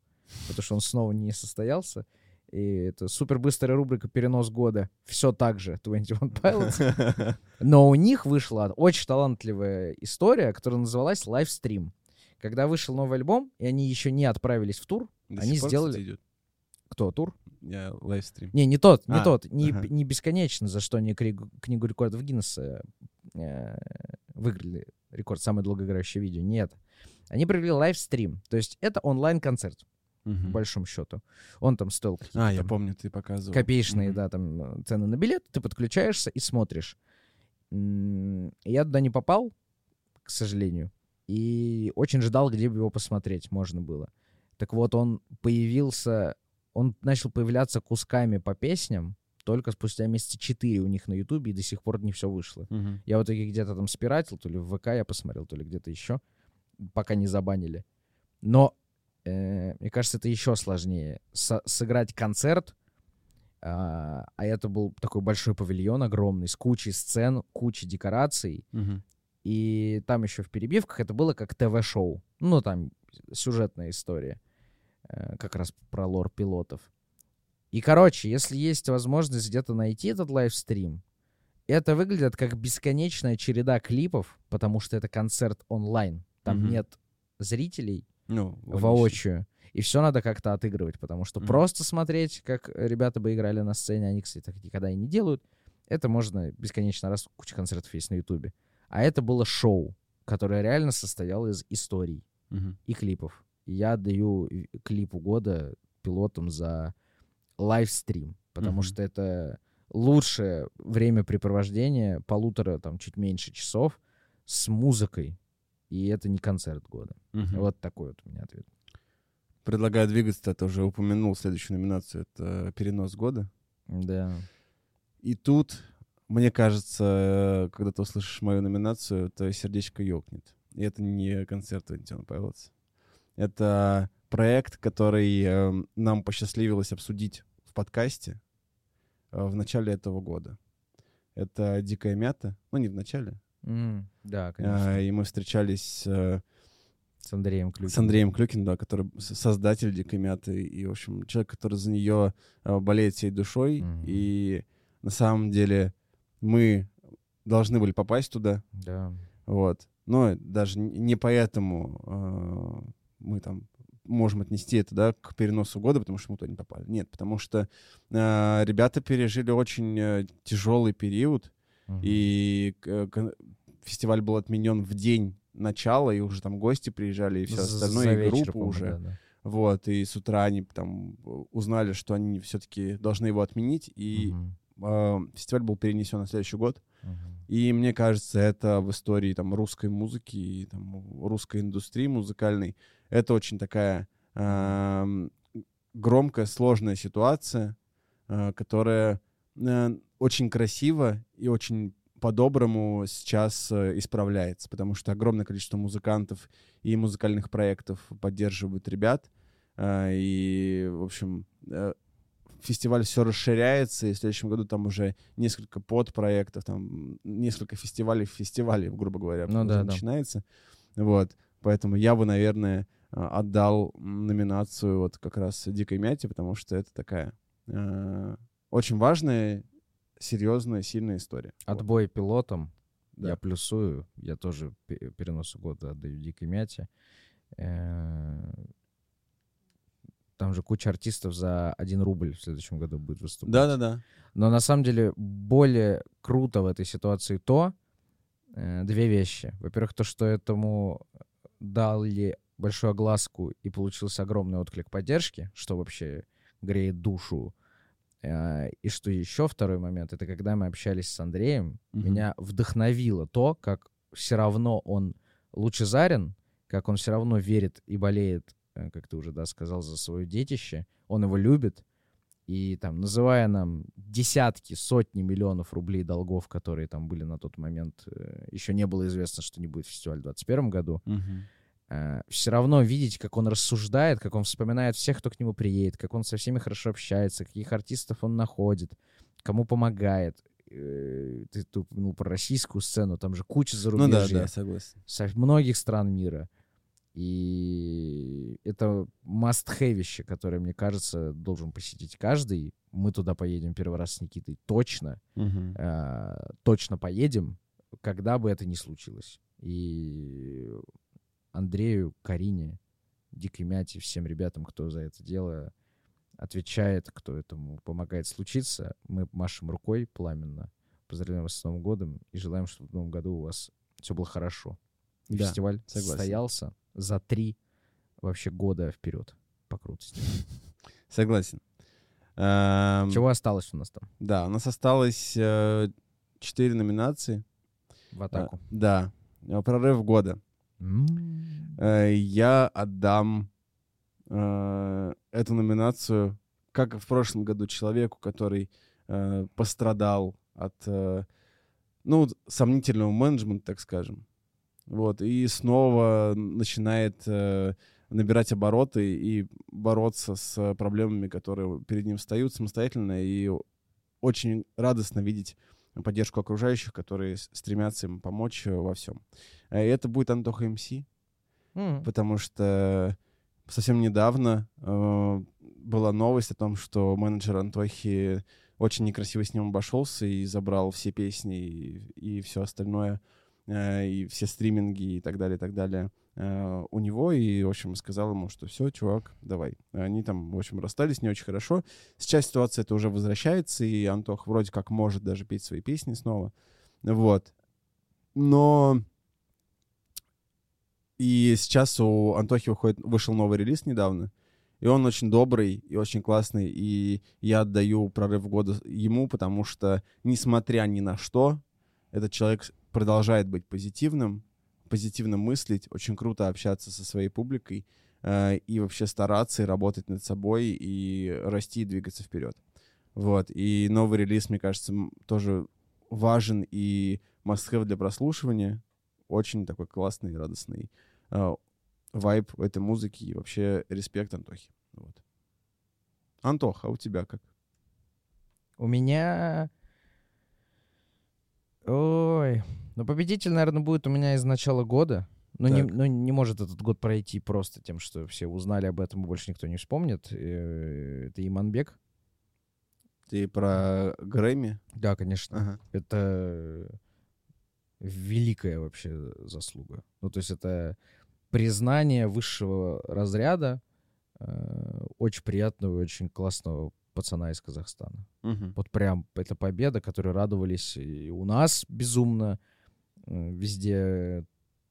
потому что он снова не состоялся. И это супер быстрая рубрика «Перенос года». Все так же 21 Pilots. Но у них вышла очень талантливая история, которая называлась «Лайвстрим». Когда вышел новый альбом, и они еще не отправились в тур. До Они сделали- идет. Кто, тур? Я лайвстрим. Не, не тот, не А, тот. Не, ага. не бесконечно, за что они криг- книгу рекордов Гиннесса э, выиграли рекорд самое долгоиграющее видео. Нет. Они провели лайвстрим. То есть это онлайн-концерт, по Мгм. большому счету. Он там стоил какие-то А, я помню, ты показывал. копеечные, Мгм. да, там э, цены на билет. Ты подключаешься и смотришь. Я туда не попал, к сожалению. И очень ждал, где бы его посмотреть можно было. Так вот, он появился, он начал появляться кусками по песням только спустя месяца четыре у них на Ютубе, и до сих пор не все вышло. Мгм. Я в итоге где-то там спиратил, то ли в ВК я посмотрел, то ли где-то еще, пока не забанили. Но, э, мне кажется, это еще сложнее. Со- сыграть концерт, а, а это был такой большой павильон огромный, с кучей сцен, кучей декораций, Мгм. и там еще в перебивках это было как ТВ-шоу. Ну, там сюжетная история. э, Как раз про лор пилотов. И, короче, если есть возможность где-то найти этот лайвстрим, это выглядит как бесконечная череда клипов, потому что это концерт онлайн. Там Мгм. нет зрителей Ну, воочию. И все надо как-то отыгрывать, потому что Мгм. просто смотреть, как ребята бы играли на сцене, они, кстати, так никогда и не делают, это можно бесконечно раз, куча концертов есть на Ютубе. А это было шоу, которое реально состояло из историй Мгм. и клипов. И я отдаю и- клипу года пилотам за лайвстрим, потому Мгм. что это лучшее времяпрепровождение, полутора, там, чуть меньше часов с музыкой. И это не концерт года. Мгм. Вот такой вот у меня ответ. Предлагаю двигаться, ты уже упомянул следующую номинацию. Это «Перенос года». Да. И тут, мне кажется, когда ты услышишь мою номинацию, то сердечко ёкнет. И это не концерт Валентина Павловца. Это проект, который э, нам посчастливилось обсудить в подкасте э, в начале этого года. Это «Дикая мята». Ну, не в начале. М, Да, А, конечно. И мы встречались э, С Андреем Клюкиным. с Андреем Клюкин, да, который создатель «Дикой мяты», и, в общем, человек, который за нее э, болеет всей душой. Мгм. И на самом деле мы должны были попасть туда, Да. вот. Но даже не поэтому э, мы там можем отнести это, да, к переносу года, потому что мы туда не попали. Нет, потому что э, ребята пережили очень тяжелый период, И э, фестиваль был отменен в день начала, и уже там гости приезжали, и все остальное, и группа уже. да, да. Вот, и с утра они там э, узнали, что они все-таки должны его отменить, и Мгм. э, фестиваль был перенесен на следующий год. Мгм. И мне кажется, это в истории там русской музыки и там, русской индустрии музыкальной, это очень такая эм, громкая, сложная ситуация, э, которая э, очень красиво и очень по-доброму сейчас э, исправляется, потому что огромное количество музыкантов и музыкальных проектов поддерживают ребят. э, и, в общем, э, фестиваль все расширяется, и в следующем году там уже несколько подпроектов, там несколько фестивалей в фестивале, грубо говоря, Ну да, да. начинается. Вот, поэтому я бы, наверное, отдал номинацию вот как раз «Дикой мяте», потому что это такая э, очень важная, серьезная, сильная история. Вот. Отбой пилотам. Да. Я плюсую. Я тоже пе- переносу года отдаю Дикой Мяте. Э, Там же куча артистов за один рубль в следующем году будет выступать. Да-да-да. Но на самом деле более круто в этой ситуации то, э, две вещи. Во-первых, то, что этому дали большую огласку и получился огромный отклик поддержки, что вообще греет душу. Э, И что еще второй момент, это когда мы общались с Андреем, Мгм. меня вдохновило то, как все равно он лучезарен, как он все равно верит и болеет, э, как ты уже да, сказал, за свое детище. Он его любит. И там, называя нам десятки, сотни миллионов рублей долгов, которые там были на тот момент, э, еще не было известно, что не будет фестиваль в 2021 году, Мгм. Все равно видеть, как он рассуждает, как он вспоминает всех, кто к нему приедет, как он со всеми хорошо общается, каких артистов он находит, кому помогает. Э, Ты, упомянул про российскую сцену, там же куча Ну зарубежья да, да, согласен. со многих стран мира. И это must-have, которое, мне кажется, должен посетить каждый. Мы туда поедем первый раз с Никитой точно. Мгм. Э, точно поедем, когда бы это ни случилось. И Андрею, Карине, Дикой Мяте, всем ребятам, кто за это дело отвечает, кто этому помогает случиться, мы машем рукой пламенно, поздравляем вас с Новым годом и желаем, чтобы в Новом году у вас все было хорошо. И Да, фестиваль согласен. состоялся за три вообще года вперед по крутости. Согласен. Чего осталось у нас там Да, у нас осталось э, четыре номинации. в А, атаку? Да, Э, прорыв года. Э, Я отдам э, эту номинацию, как и в прошлом году, человеку, который э, пострадал от, ну, сомнительного менеджмента, так скажем. Вот, и снова начинает э, набирать обороты и бороться с проблемами, которые перед ним встают самостоятельно. И очень радостно видеть поддержку окружающих, которые стремятся ему помочь э, во всем. Э, Это будет Антоха МС М. потому что совсем недавно э, была новость о том, что менеджер Антохи очень некрасиво с ним обошелся и забрал все песни и, все остальное, э, и все стриминги и так далее, и так далее у него, и, в общем, сказал ему, что все, чувак, давай. Они там, в общем, расстались не очень хорошо. Сейчас ситуация это уже возвращается, и Антох вроде как может даже петь свои песни снова. Вот. Но и сейчас у Антохи выходит, вышел новый релиз недавно, и он очень добрый и очень классный, и я отдаю прорыв года ему, потому что, несмотря ни на что, этот человек продолжает быть позитивным, позитивно мыслить, очень круто общаться со своей публикой э, и вообще стараться и работать над собой и расти и двигаться вперед. Вот. И новый релиз, мне кажется, тоже важен и must-have для прослушивания. Очень такой классный и радостный э, вайб у этой музыки и вообще респект Антохе. Вот. Антох, а у тебя как? У меня... Ой. Ну, победитель, наверное, будет у меня из начала года. Но не, Так. ну, не может этот год пройти просто тем, что все узнали об этом, и больше никто не вспомнит. Э, Это Иманбек. Ты про Грэмми? Да, конечно. Ага. Это великая вообще заслуга. Ну, то есть это признание высшего разряда э, очень приятного и очень классного пацана из Казахстана. Мгм. Вот прям это победа, которой радовались и у нас безумно. Везде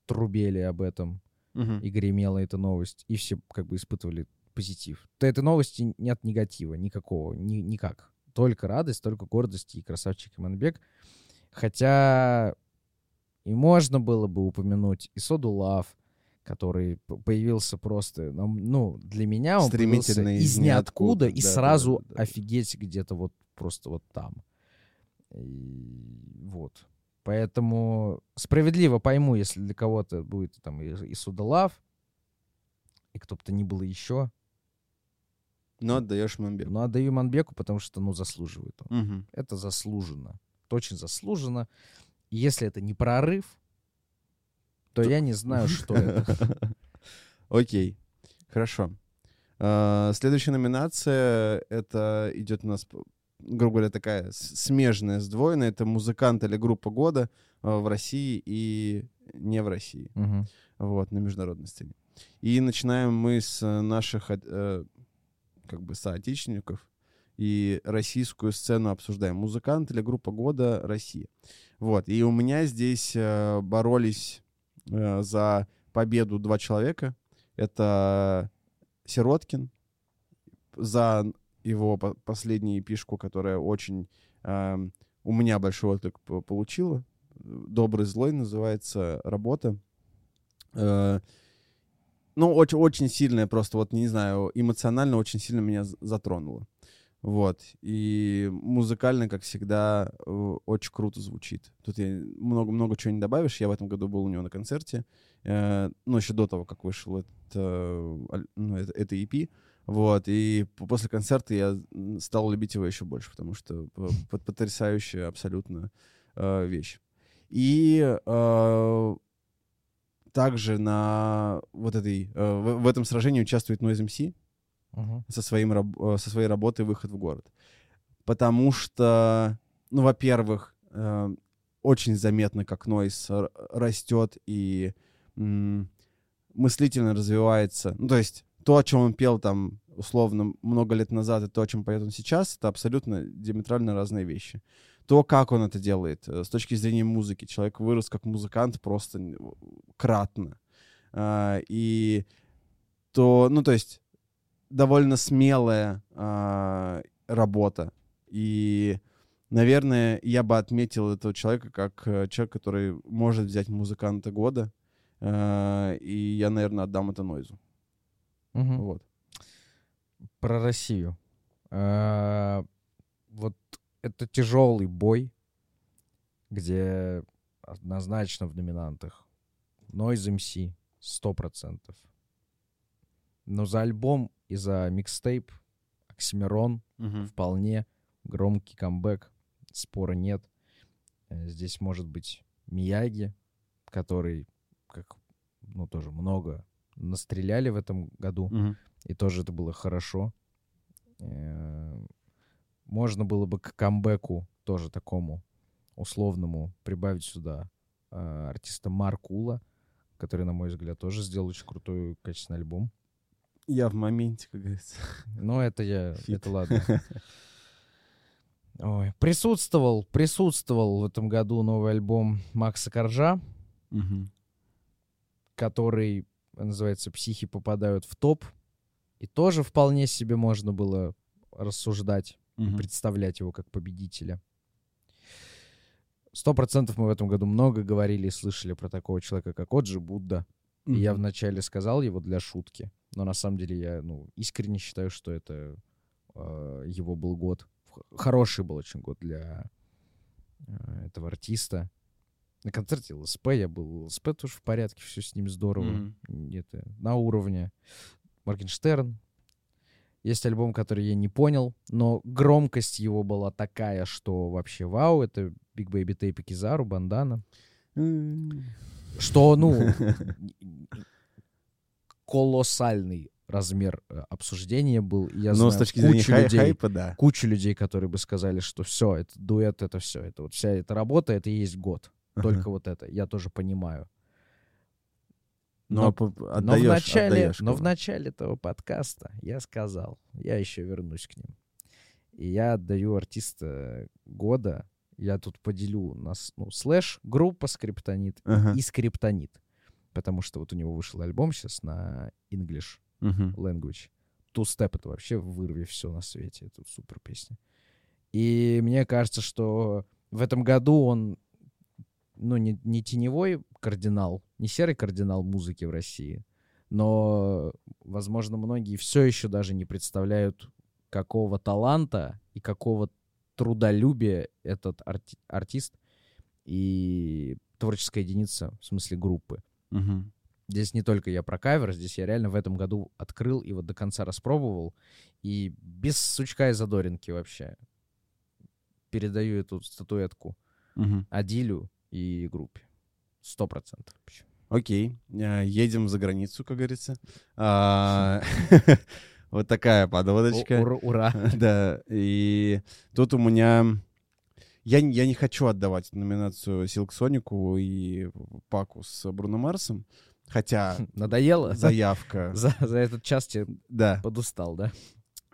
трубели об этом, Мгм. и гремела эта новость, и все как бы испытывали позитив. То этой новости нет негатива никакого, ни, никак. Только радость, только гордость и красавчик Иманбек. Хотя и можно было бы упомянуть и Соду Лав, который появился просто, нам- ну, для меня он появился из ниоткуда, ниоткуда, и да, сразу да, да. офигеть где-то вот просто вот там. И вот. Поэтому справедливо пойму, если для кого-то будет там и, и Судолав, и кто бы то ни было еще. Но отдаешь Мамбеку. Но отдаю Манбеку, потому что, ну, заслуживает он. Мгм. Это заслуженно. Это очень заслуженно. И если это не прорыв, то я не знаю, что это. Окей, хорошо. А, Следующая номинация, это идет у нас, грубо говоря, такая смежная, сдвоенная. Это музыкант или группа года а, в России и не в России. Вот, на международной сцене. И начинаем мы с наших э, как бы соотечественников и российскую сцену обсуждаем. Музыкант или группа года Россия. Вот. И у меня здесь э, боролись э, за победу два человека. Это Сироткин за его по- последнюю пишку, которая очень эм, у меня большой отклик получила. Добрый злой называется работа. Э, ну, очень, очень сильная просто, вот, не знаю, эмоционально очень сильно меня затронуло. Вот. И музыкально, как всегда, э, очень круто звучит. Тут я много-много чего не добавишь. Я в этом году был у него на концерте. э, ну, еще до того, как вышел это, аль- ну, это, это EP. Вот. И после концерта я стал любить его еще больше, потому что потрясающая абсолютно э, вещь. И э, также на вот этой, э, в, в этом сражении участвует Noise MC Со, своим, э, со своей работой «Выход в город». Потому что, ну, во-первых, э, очень заметно, как Нойс растет и мыслительно развивается. Ну, то есть то, о чем он пел там, условно, много лет назад, и то, о чем поет он сейчас, это абсолютно диаметрально разные вещи. То, как он это делает, э, с точки зрения музыки. Человек вырос как музыкант просто кратно. А, И то, ну, то есть довольно смелая а, работа. И, наверное, я бы отметил этого человека как э, человек, который может взять музыканта года. А, и я, наверное, отдам это Нойзу. Мгм. Вот. Про Россию. А, Вот это тяжелый бой, где однозначно в номинантах Noise MC 100%. Но за альбом и за микстейп Оксимирон вполне громкий камбэк, спора нет. Э, Здесь может быть Мияги, который, как, ну, тоже много настреляли в этом году, Мгм. и тоже это было хорошо. Э, Можно было бы к камбэку, тоже такому условному, прибавить сюда э, артиста Маркула, который, на мой взгляд, тоже сделал очень крутой, качественный альбом. Я в моменте, как говорится. Но это я, Фит. это ладно. Ой, присутствовал, присутствовал в этом году новый альбом Макса Коржа, Мгм. который называется «Психи попадают в топ». И тоже вполне себе можно было рассуждать, Мгм. представлять его как победителя. Сто процентов мы в этом году много говорили и слышали про такого человека, как Оджи Будда. И я вначале сказал его для шутки, но на самом деле я ну, искренне считаю, что это э, его был год. Хороший был очень год для э, этого артиста. На концерте ЛСП я был. ЛСП тоже в порядке, все с ним здорово. М, Это на уровне. Моргенштерн. Есть альбом, который я не понял, но громкость его была такая, что вообще вау. Это Big Baby Tape Кизару, Бандана. М. Что, ну, колоссальный размер э, обсуждения был. И Я Но знаю с точки зрения кучу хай- людей, хайпа, да. кучу людей, которые бы сказали, что все, это дуэт, это все, это вот вся эта работа, это и есть год. Только вот это. Я тоже понимаю. Но, Но- п- Но в, отдаешь- начале, отдаешь но в начале этого подкаста я сказал, я еще вернусь к ним. И я отдаю артиста года. Я тут поделю нас, ну, слэш, группа Скриптонит Ага. и Скриптонит. Потому что вот у него вышел альбом сейчас на English Мгм. Language. Two Step это вообще вырви все на свете. Это супер песня. И мне кажется, что в этом году он ну, не, не теневой кардинал, не серый кардинал музыки в России, но, возможно, многие все еще даже не представляют, какого таланта и какого трудолюбия этот арти- артист и творческая единица, в смысле группы. Мгм. Здесь не только я про кавер, здесь я реально в этом году открыл и вот до конца распробовал. И без сучка и задоринки вообще передаю эту статуэтку Мгм. Адилю и группе. Сто процентов. Окей, э, едем за границу, как говорится. А, Вот такая подводочка. Ура. Да, и тут у меня... Я, не- я не хочу отдавать номинацию Silk Сонику и Паку с Бруно Марсом, хотя Надоело? заявка... За, за этот час тебе Да, подустал, да?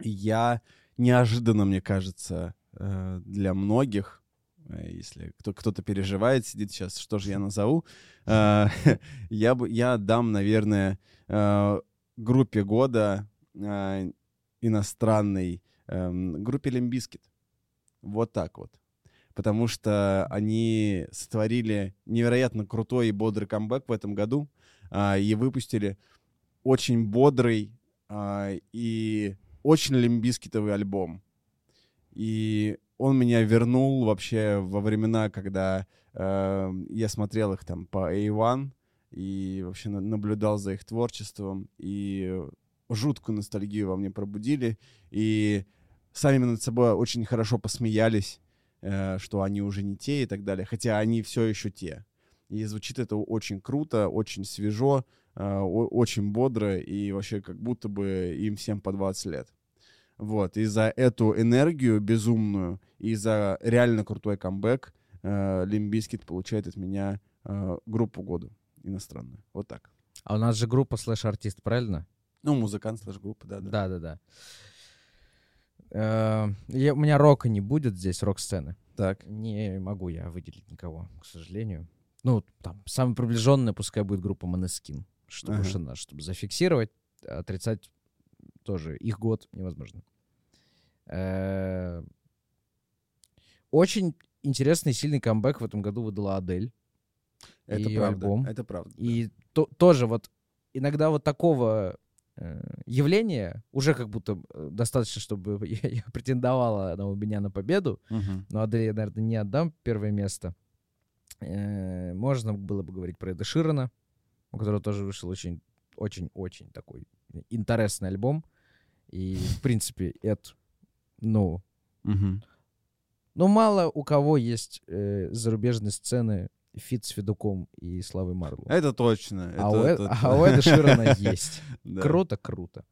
я неожиданно, мне кажется, э, для многих, э, если кто- кто-то переживает, сидит сейчас, что же я назову, э, я бы я дам, наверное, группе года иностранной эм, группе Лимбискет. Вот так вот. Потому что они сотворили невероятно крутой и бодрый камбэк в этом году а, и выпустили очень бодрый а, и очень лимбискитовый альбом. И он меня вернул вообще во времена, когда э, я смотрел их там по A1 и вообще на- наблюдал за их творчеством. И жуткую ностальгию во мне пробудили. И сами над собой очень хорошо посмеялись, э, что они уже не те и так далее. Хотя они все еще те. И звучит это очень круто, очень свежо, э, очень бодро, и вообще как будто бы им всем по 20 лет. Вот, и за эту энергию безумную, и за реально крутой камбэк Limp Bizkit получает от меня э, группу года иностранную. Вот так. А у нас же группа слэш-артист, правильно? Ну, музыкант слэш группа, да, да. Да-да-да. Э, я- У меня рока не будет здесь, рок-сцены. Так. Не могу я выделить никого, к сожалению. Ну, там, самая приближенная пускай будет группа Måneskin, чтобы, Ага. она- чтобы зафиксировать, отрицать тоже их год невозможно. Э, Очень интересный и сильный камбэк в этом году выдала Адель. Это правда. альбом. Это правда. И то- тоже вот иногда вот такого э, явления уже как будто э, достаточно, чтобы я, я претендовала она у меня на победу. Мгм. Но Адель я, наверное, не отдам первое место. Э, Можно было бы говорить про Эда Ширана, у которого тоже вышел очень, очень, очень такой интересный альбом. И, в принципе, Эд, ну, Мгм. ну, мало у кого есть э, зарубежные сцены фит с Федуком и Славой Марло. Это точно. А, это- у, это- а у Эда Ширана есть. Круто, круто.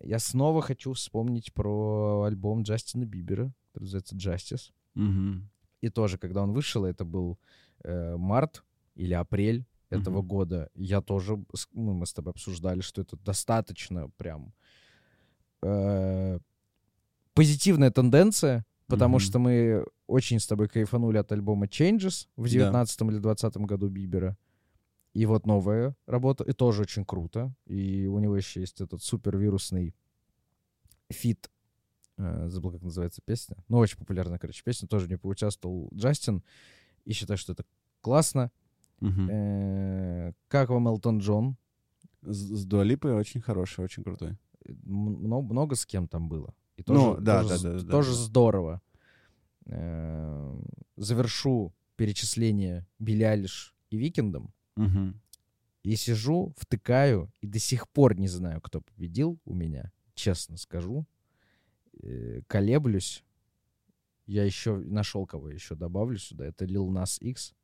Я снова хочу вспомнить про альбом Джастина Бибера, который называется Justice. Мгм. И тоже, когда он вышел, это был э, март или апрель этого года. Я тоже, ну, мы с тобой обсуждали, что это достаточно прям э, позитивная тенденция, потому что мы очень с тобой кайфанули от альбома Changes в Да. 19 или 20 году Бибера. И вот новая работа, и тоже очень круто. И у него еще есть этот супервирусный фит. э, забыл, как называется песня. Ну, очень популярная, короче, песня. Тоже в ней поучаствовал Джастин. И считаю, что это классно. Мгм. Э, Как вам Элтон Джон? С с Дуа Липой очень хороший, очень крутой. М- Много, много с кем там было. И Ну, тоже, да, тоже да, с- да, да, тоже да. здорово. Э, Завершу перечисление Билли Айлиш и Викиндом. Мгм. И сижу, втыкаю, и до сих пор не знаю, кто победил у меня, честно скажу. Э, Колеблюсь. Я еще нашел, кого еще добавлю сюда. Это Lil Nas X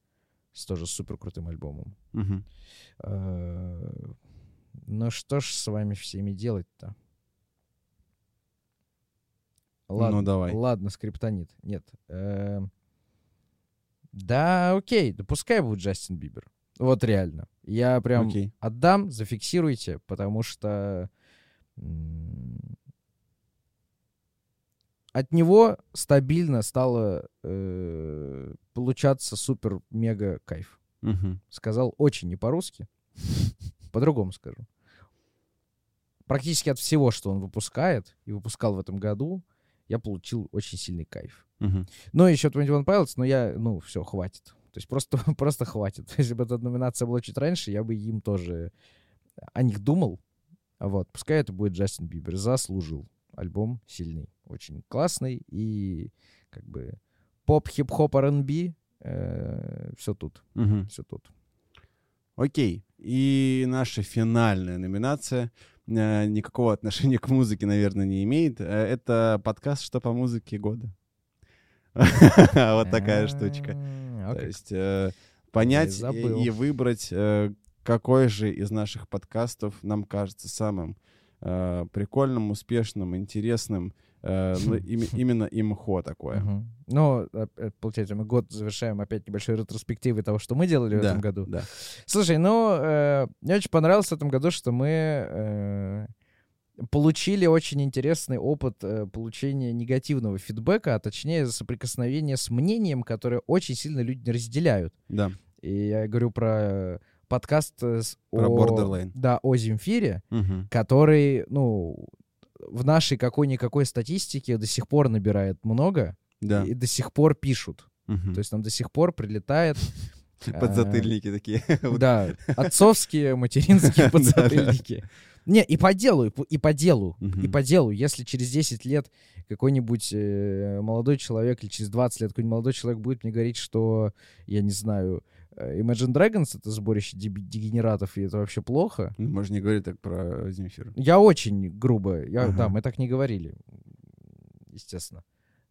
с тоже супер крутым альбомом. Э, Ну что ж с вами всеми делать-то? Ладно, Ну, давай. ладно, скриптонит. Нет. э, Да, окей, да пускай будет Джастин Бибер. Вот реально. Я прям Окей. отдам, зафиксируйте, потому что от него стабильно стало э, получаться супер-мега кайф. Мгм. Сказал очень не по-русски, по-другому скажу. Практически от всего, что он выпускает и выпускал в этом году, я получил очень сильный кайф. Мгм. Ну, еще 21 Pilots, но я, ну, все, хватит. То есть просто, просто хватит. Если бы эта номинация была чуть раньше, я бы им тоже о них думал. Вот, пускай это будет Джастин Бибер. Заслужил. Альбом сильный, очень классный и как бы поп, хип-хоп, R&B, все тут, Мгм. все тут. Окей. И наша финальная номинация э, никакого отношения к музыке, наверное, не имеет. Э, Это подкаст «Что по музыке года». Вот такая штучка. То есть э, понять и выбрать, э, какой же из наших подкастов нам кажется самым э, прикольным, успешным, интересным. Э, ну, Именно имхо такое. Ну, а- э, получается, мы год завершаем опять небольшой ретроспективой того, что мы делали в этом году. Слушай, ну, э, мне очень понравилось в этом году, что мы э, получили очень интересный опыт э, получения негативного фидбэка, а точнее соприкосновения с мнением, которое очень сильно люди разделяют. Да. И я говорю про подкаст э, с- Про о, Borderline. Да, о Земфире, Мгм. который, ну, в нашей какой-никакой статистике до сих пор набирает много, Да. и до сих пор пишут. Мгм. То есть нам до сих пор прилетает... э, Подзатыльники такие. Да, отцовские, материнские подзатыльники. Не, и по делу, и по, делу, и по делу. Если через 10 лет какой-нибудь э, молодой человек или через 20 лет какой-нибудь молодой человек будет мне говорить, что, я не знаю, э, Imagine Dragons — это сборище дегенератов, и это вообще плохо, Ну, Можно не говорить так про Земфиру. я очень грубо, я, Ага. да, мы так не говорили, естественно.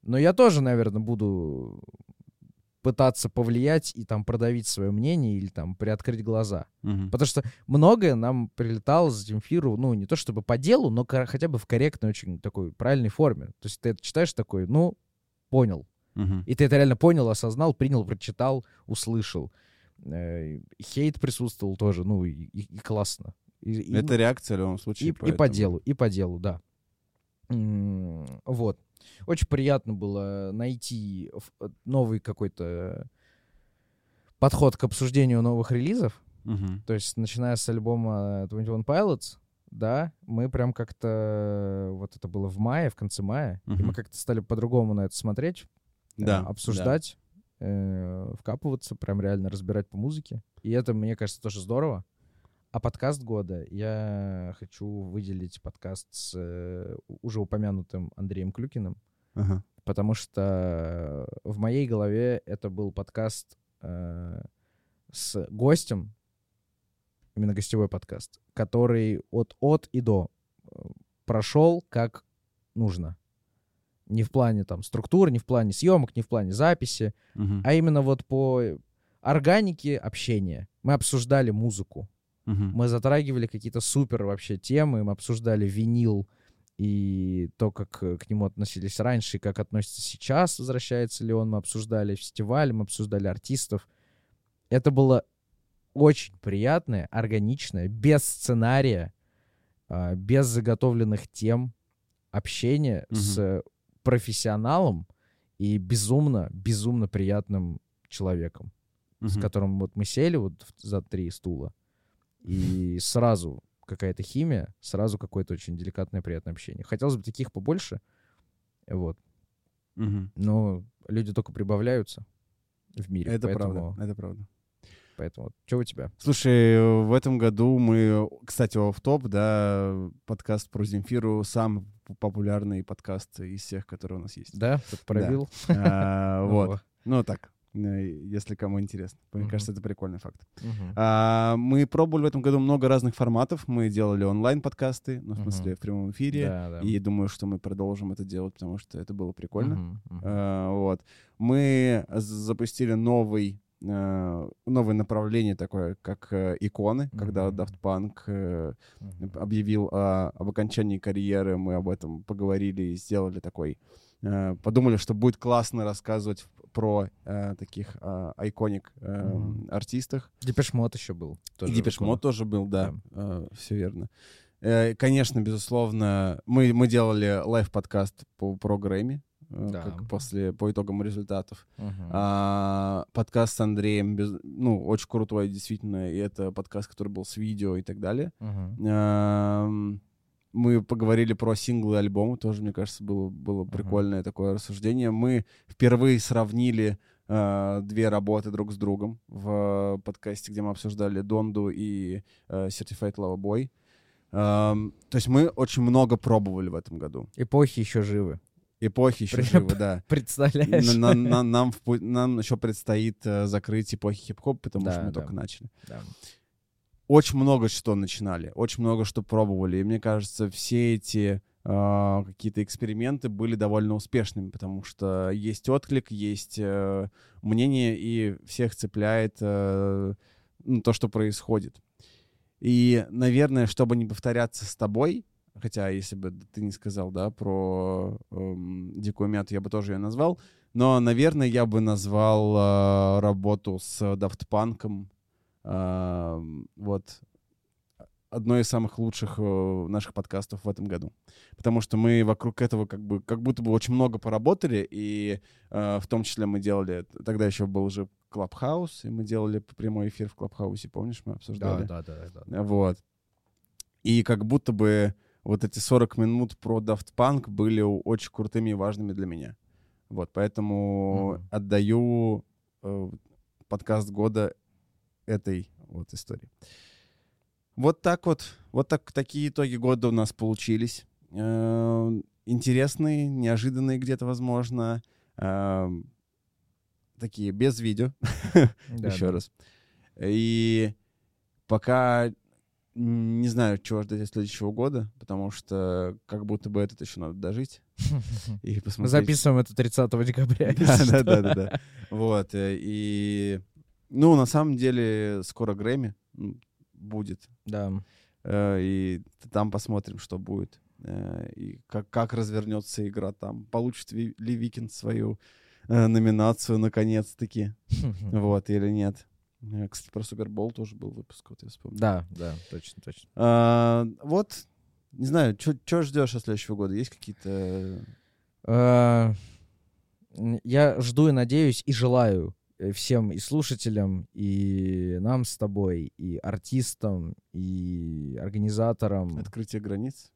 Но я тоже, наверное, буду пытаться повлиять и там продавить свое мнение или там приоткрыть глаза. Мгм. Потому что многое нам прилетало за Земфиру, ну, не то чтобы по делу, но хотя бы в корректной, очень такой правильной форме. То есть ты это читаешь такой, ну, понял. Мгм. И ты это реально понял, осознал, принял, прочитал, услышал. Э, Хейт присутствовал тоже, ну, и, и- и классно. И- и, Это ну, реакция в любом и, случае. и по поэтому- делу, и по делу, да. Вот. Очень приятно было найти э, новый какой-то подход к обсуждению новых релизов. Мгм. То есть, начиная с альбома 21 Pilots, да, мы прям как-то... Вот это было в мае, в конце мая. И мы как-то стали по-другому на это смотреть, э, Да. Э, вкапываться, прям реально разбирать по музыке. И это, мне кажется, тоже здорово. А подкаст года я хочу выделить подкаст с э, уже упомянутым Андреем Клюкиным. Ага. потому что в моей голове это был подкаст э, с гостем, именно гостевой подкаст, который от от и до э, прошел как нужно. Не в плане там структуры, не в плане съемок, не в плане записи, Мгм. а именно вот по органике общения. Мы обсуждали музыку, Мгм. мы затрагивали какие-то супер вообще темы, мы обсуждали винил и то, как э, к нему относились раньше, и как относится сейчас, возвращается ли он. Мы обсуждали фестиваль, мы обсуждали артистов. Это было очень приятное, органичное, без сценария, а, без заготовленных тем общение Мгм. с профессионалом и безумно, безумно приятным человеком с Мгм. которым вот мы сели вот за три стула, и сразу какая-то химия, сразу какое-то очень деликатное, приятное общение. Хотелось бы таких побольше, вот. Мгм. Но люди только прибавляются в мире. Это поэтому, правда. Это правда. Поэтому, что у тебя? Слушай, в этом году мы, кстати, в топ, да, подкаст про Земфиру самый популярный подкаст из всех, которые у нас есть. Да? Пробил? А, Вот. Ну так, э, если кому интересно. Мне кажется, это прикольный факт. А, Мы пробовали в этом году много разных форматов. Мы делали онлайн-подкасты, ну, в смысле, в прямом эфире. Да, да. И думаю, что мы продолжим это делать, потому что это было прикольно. А, Вот. Мы запустили новый э, новое направление такое, как э, иконы, когда Мгм. Daft Punk э, Мгм. объявил о- об окончании карьеры, мы об этом поговорили и сделали такой, э, подумали, что будет классно рассказывать про э, таких э, iconic э, Мгм. артистах. Depeche Mode еще был. И тоже Depeche в Mode тоже был, да, Да. все верно. Э, Конечно, безусловно, мы, мы делали live-подкаст по, про Грэмми, э, Да. как после, по итогам результатов. Мгм. А, подкаст с Андреем, без- ну, очень крутой, действительно, и это подкаст, который был с видео и так далее. Мгм. Ам, Мы поговорили про синглы альбомы, тоже, мне кажется, было, было прикольное такое рассуждение. Мы впервые сравнили а, две работы друг с другом в подкасте, где мы обсуждали Донду и э, Certified Lover Boy. Ам, то есть мы очень много пробовали в этом году. Эпохи еще живы. Эпохи еще При- живы, да. Представляешь? На- на- на- Нам, в нам еще предстоит э, закрыть эпохи хип-хоп, потому Да, что мы да. только начали. Да. очень много что начинали, очень много что пробовали. И мне кажется, все эти э, какие-то эксперименты были довольно успешными, потому что есть отклик, есть э, мнение, и всех цепляет э, ну, то, что происходит. И, наверное, чтобы не повторяться с тобой, хотя если бы ты не сказал, да, про эм, дикую мяту, я бы тоже ее назвал, но, наверное, я бы назвал э, работу с Punk э, вот одной из самых лучших э, наших подкастов в этом году. Потому что мы вокруг этого как бы как будто бы очень много поработали, и э, в том числе мы делали, тогда еще был уже Клабхаус, и мы делали прямой эфир в Клабхаусе, помнишь, мы обсуждали? Да, да, да, да. Вот. И как будто бы вот эти 40 минут про Daft Punk были очень крутыми и важными для меня. Вот, поэтому Мгм. отдаю э, подкаст года этой вот истории. Вот так вот, вот так, такие итоги года у нас получились. Э, интересные, неожиданные где-то, возможно. Э, такие без видео, еще раз. И пока не знаю, чего ждать от следующего года, потому что как будто бы этот еще надо дожить и Мы посмотреть. записываем это 30 декабря. Да, да, да, да. Вот. э, И, ну, на самом деле, скоро Грэмми будет. Да. Э, И там посмотрим, что будет. Э, И как, как развернется игра там. Получит ли Викинд свою номинацию наконец-таки. Вот, или нет. Кстати, про Супербол тоже был выпуск, вот я вспомнил. Да, да, точно, точно. А, Вот, не знаю, что ждешь от следующего года? Есть какие-то... М, Я жду и надеюсь и желаю э, всем и слушателям, и нам с тобой, и артистам, и организаторам. Открытие границ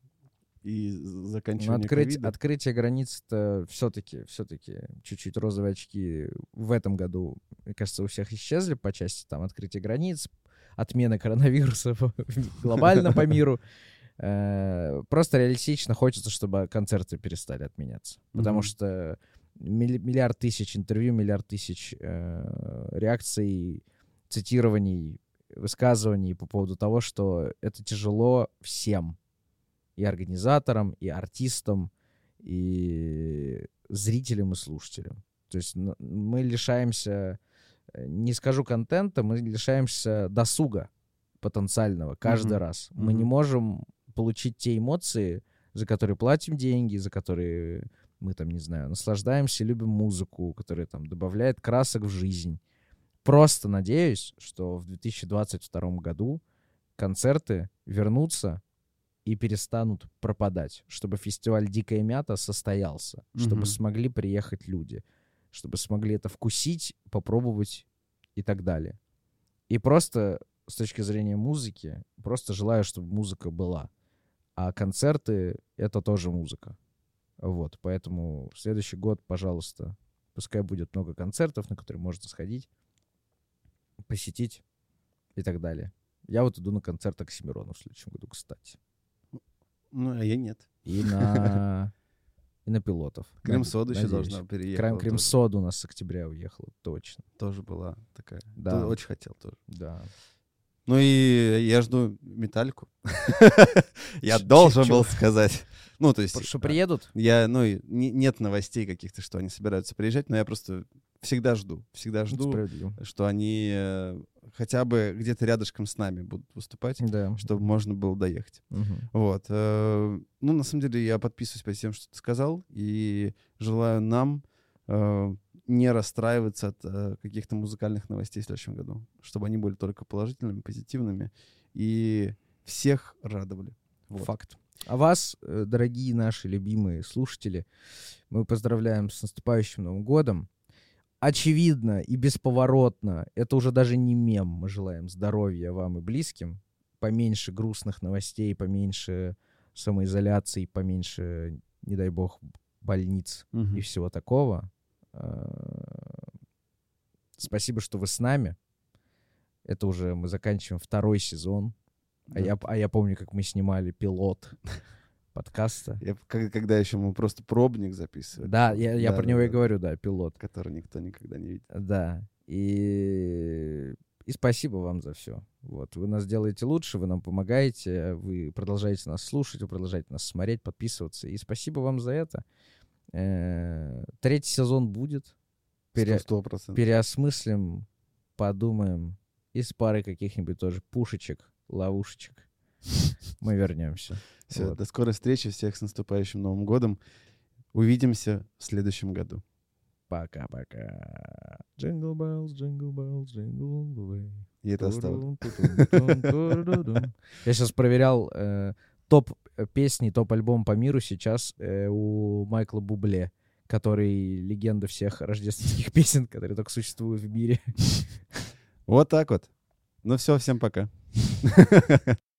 и Ну, заканчивание открыть, ковида? открытие границ это все-таки, все-таки чуть-чуть розовые очки в этом году, мне кажется, у всех исчезли по части там открытия границ, отмены коронавируса глобально по миру. Э, Просто реалистично хочется, чтобы концерты перестали отменяться. Потому что милли- миллиард тысяч интервью, миллиард тысяч э, реакций, цитирований, высказываний по поводу того, что это тяжело всем. И организаторам, и артистам, и зрителям, и слушателям. То есть мы лишаемся, э, не скажу контента, мы лишаемся досуга потенциального каждый Мгм. раз. Мы не Мгм. можем получить те эмоции, за которые платим деньги, за которые мы там, не знаю, наслаждаемся, любим музыку, которая там добавляет красок в жизнь. Просто надеюсь, что в 2022 году концерты вернутся и перестанут пропадать, чтобы фестиваль «Дикая мята» состоялся, чтобы Мгм. смогли приехать люди, чтобы смогли это вкусить, попробовать и так далее. И просто с точки зрения музыки, просто желаю, чтобы музыка была. А концерты — это тоже музыка. Вот, поэтому в следующий год, пожалуйста, пускай будет много концертов, на которые можно сходить, посетить и так далее. Я вот иду на концерт Оксимирона в следующем году, кстати. Ну, а я нет. И на, и на пилотов. Крем-сода еще должна переехать. Крем, крем-сода у нас с октября уехала, точно. Тоже была такая. Да. Тоже Очень хотел тоже. Да. Ну и я жду металлику. Я должен был сказать. Ну, то есть... Что а, приедут? Я, ну, нет новостей каких-то, что они собираются приезжать, но я просто всегда жду. Всегда жду, что они э, хотя бы где-то рядышком с нами будут выступать, Да. чтобы можно было доехать. Мгм. Вот. э, Ну, на самом деле, я подписываюсь по тем, что ты сказал, и желаю нам э, не расстраиваться от каких-то музыкальных новостей в следующем году, чтобы они были только положительными, позитивными и всех радовали. Вот. Факт. А вас, дорогие наши любимые слушатели, мы поздравляем с наступающим Новым годом. Очевидно и бесповоротно, это уже даже не мем, мы желаем здоровья вам и близким, поменьше грустных новостей, поменьше самоизоляции, поменьше, не дай бог, больниц Мгм. и всего такого. Э, Спасибо, что вы с нами. Это уже мы заканчиваем второй сезон. А, Да. я, а я помню, как мы снимали пилот подкаста. Я- когда еще мы просто пробник записывали. Да, я, я Да, про да, него и да. говорю, да, пилот. Который никто никогда не видел. Да. И И спасибо вам за все. Вот, вы нас делаете лучше, вы нам помогаете, вы продолжаете нас слушать, вы продолжаете нас смотреть, подписываться. И спасибо вам за это. Э, Третий сезон будет. Пере- Сто процентов. переосмыслим, подумаем. И с парой каких-нибудь тоже пушечек, ловушечек мы вернемся. Все, Вот. до скорой встречи. Всех с наступающим Новым годом. Увидимся в следующем году. Пока-пока. Jingle bells, jingle bells, jingle all the way. И это туру-ду-дум. Я сейчас проверял э, топ песни, топ альбом по миру сейчас э, у Майкла Бубле, который легенда всех рождественских песен, которые только существуют в мире. Вот так вот. Ну все, всем пока.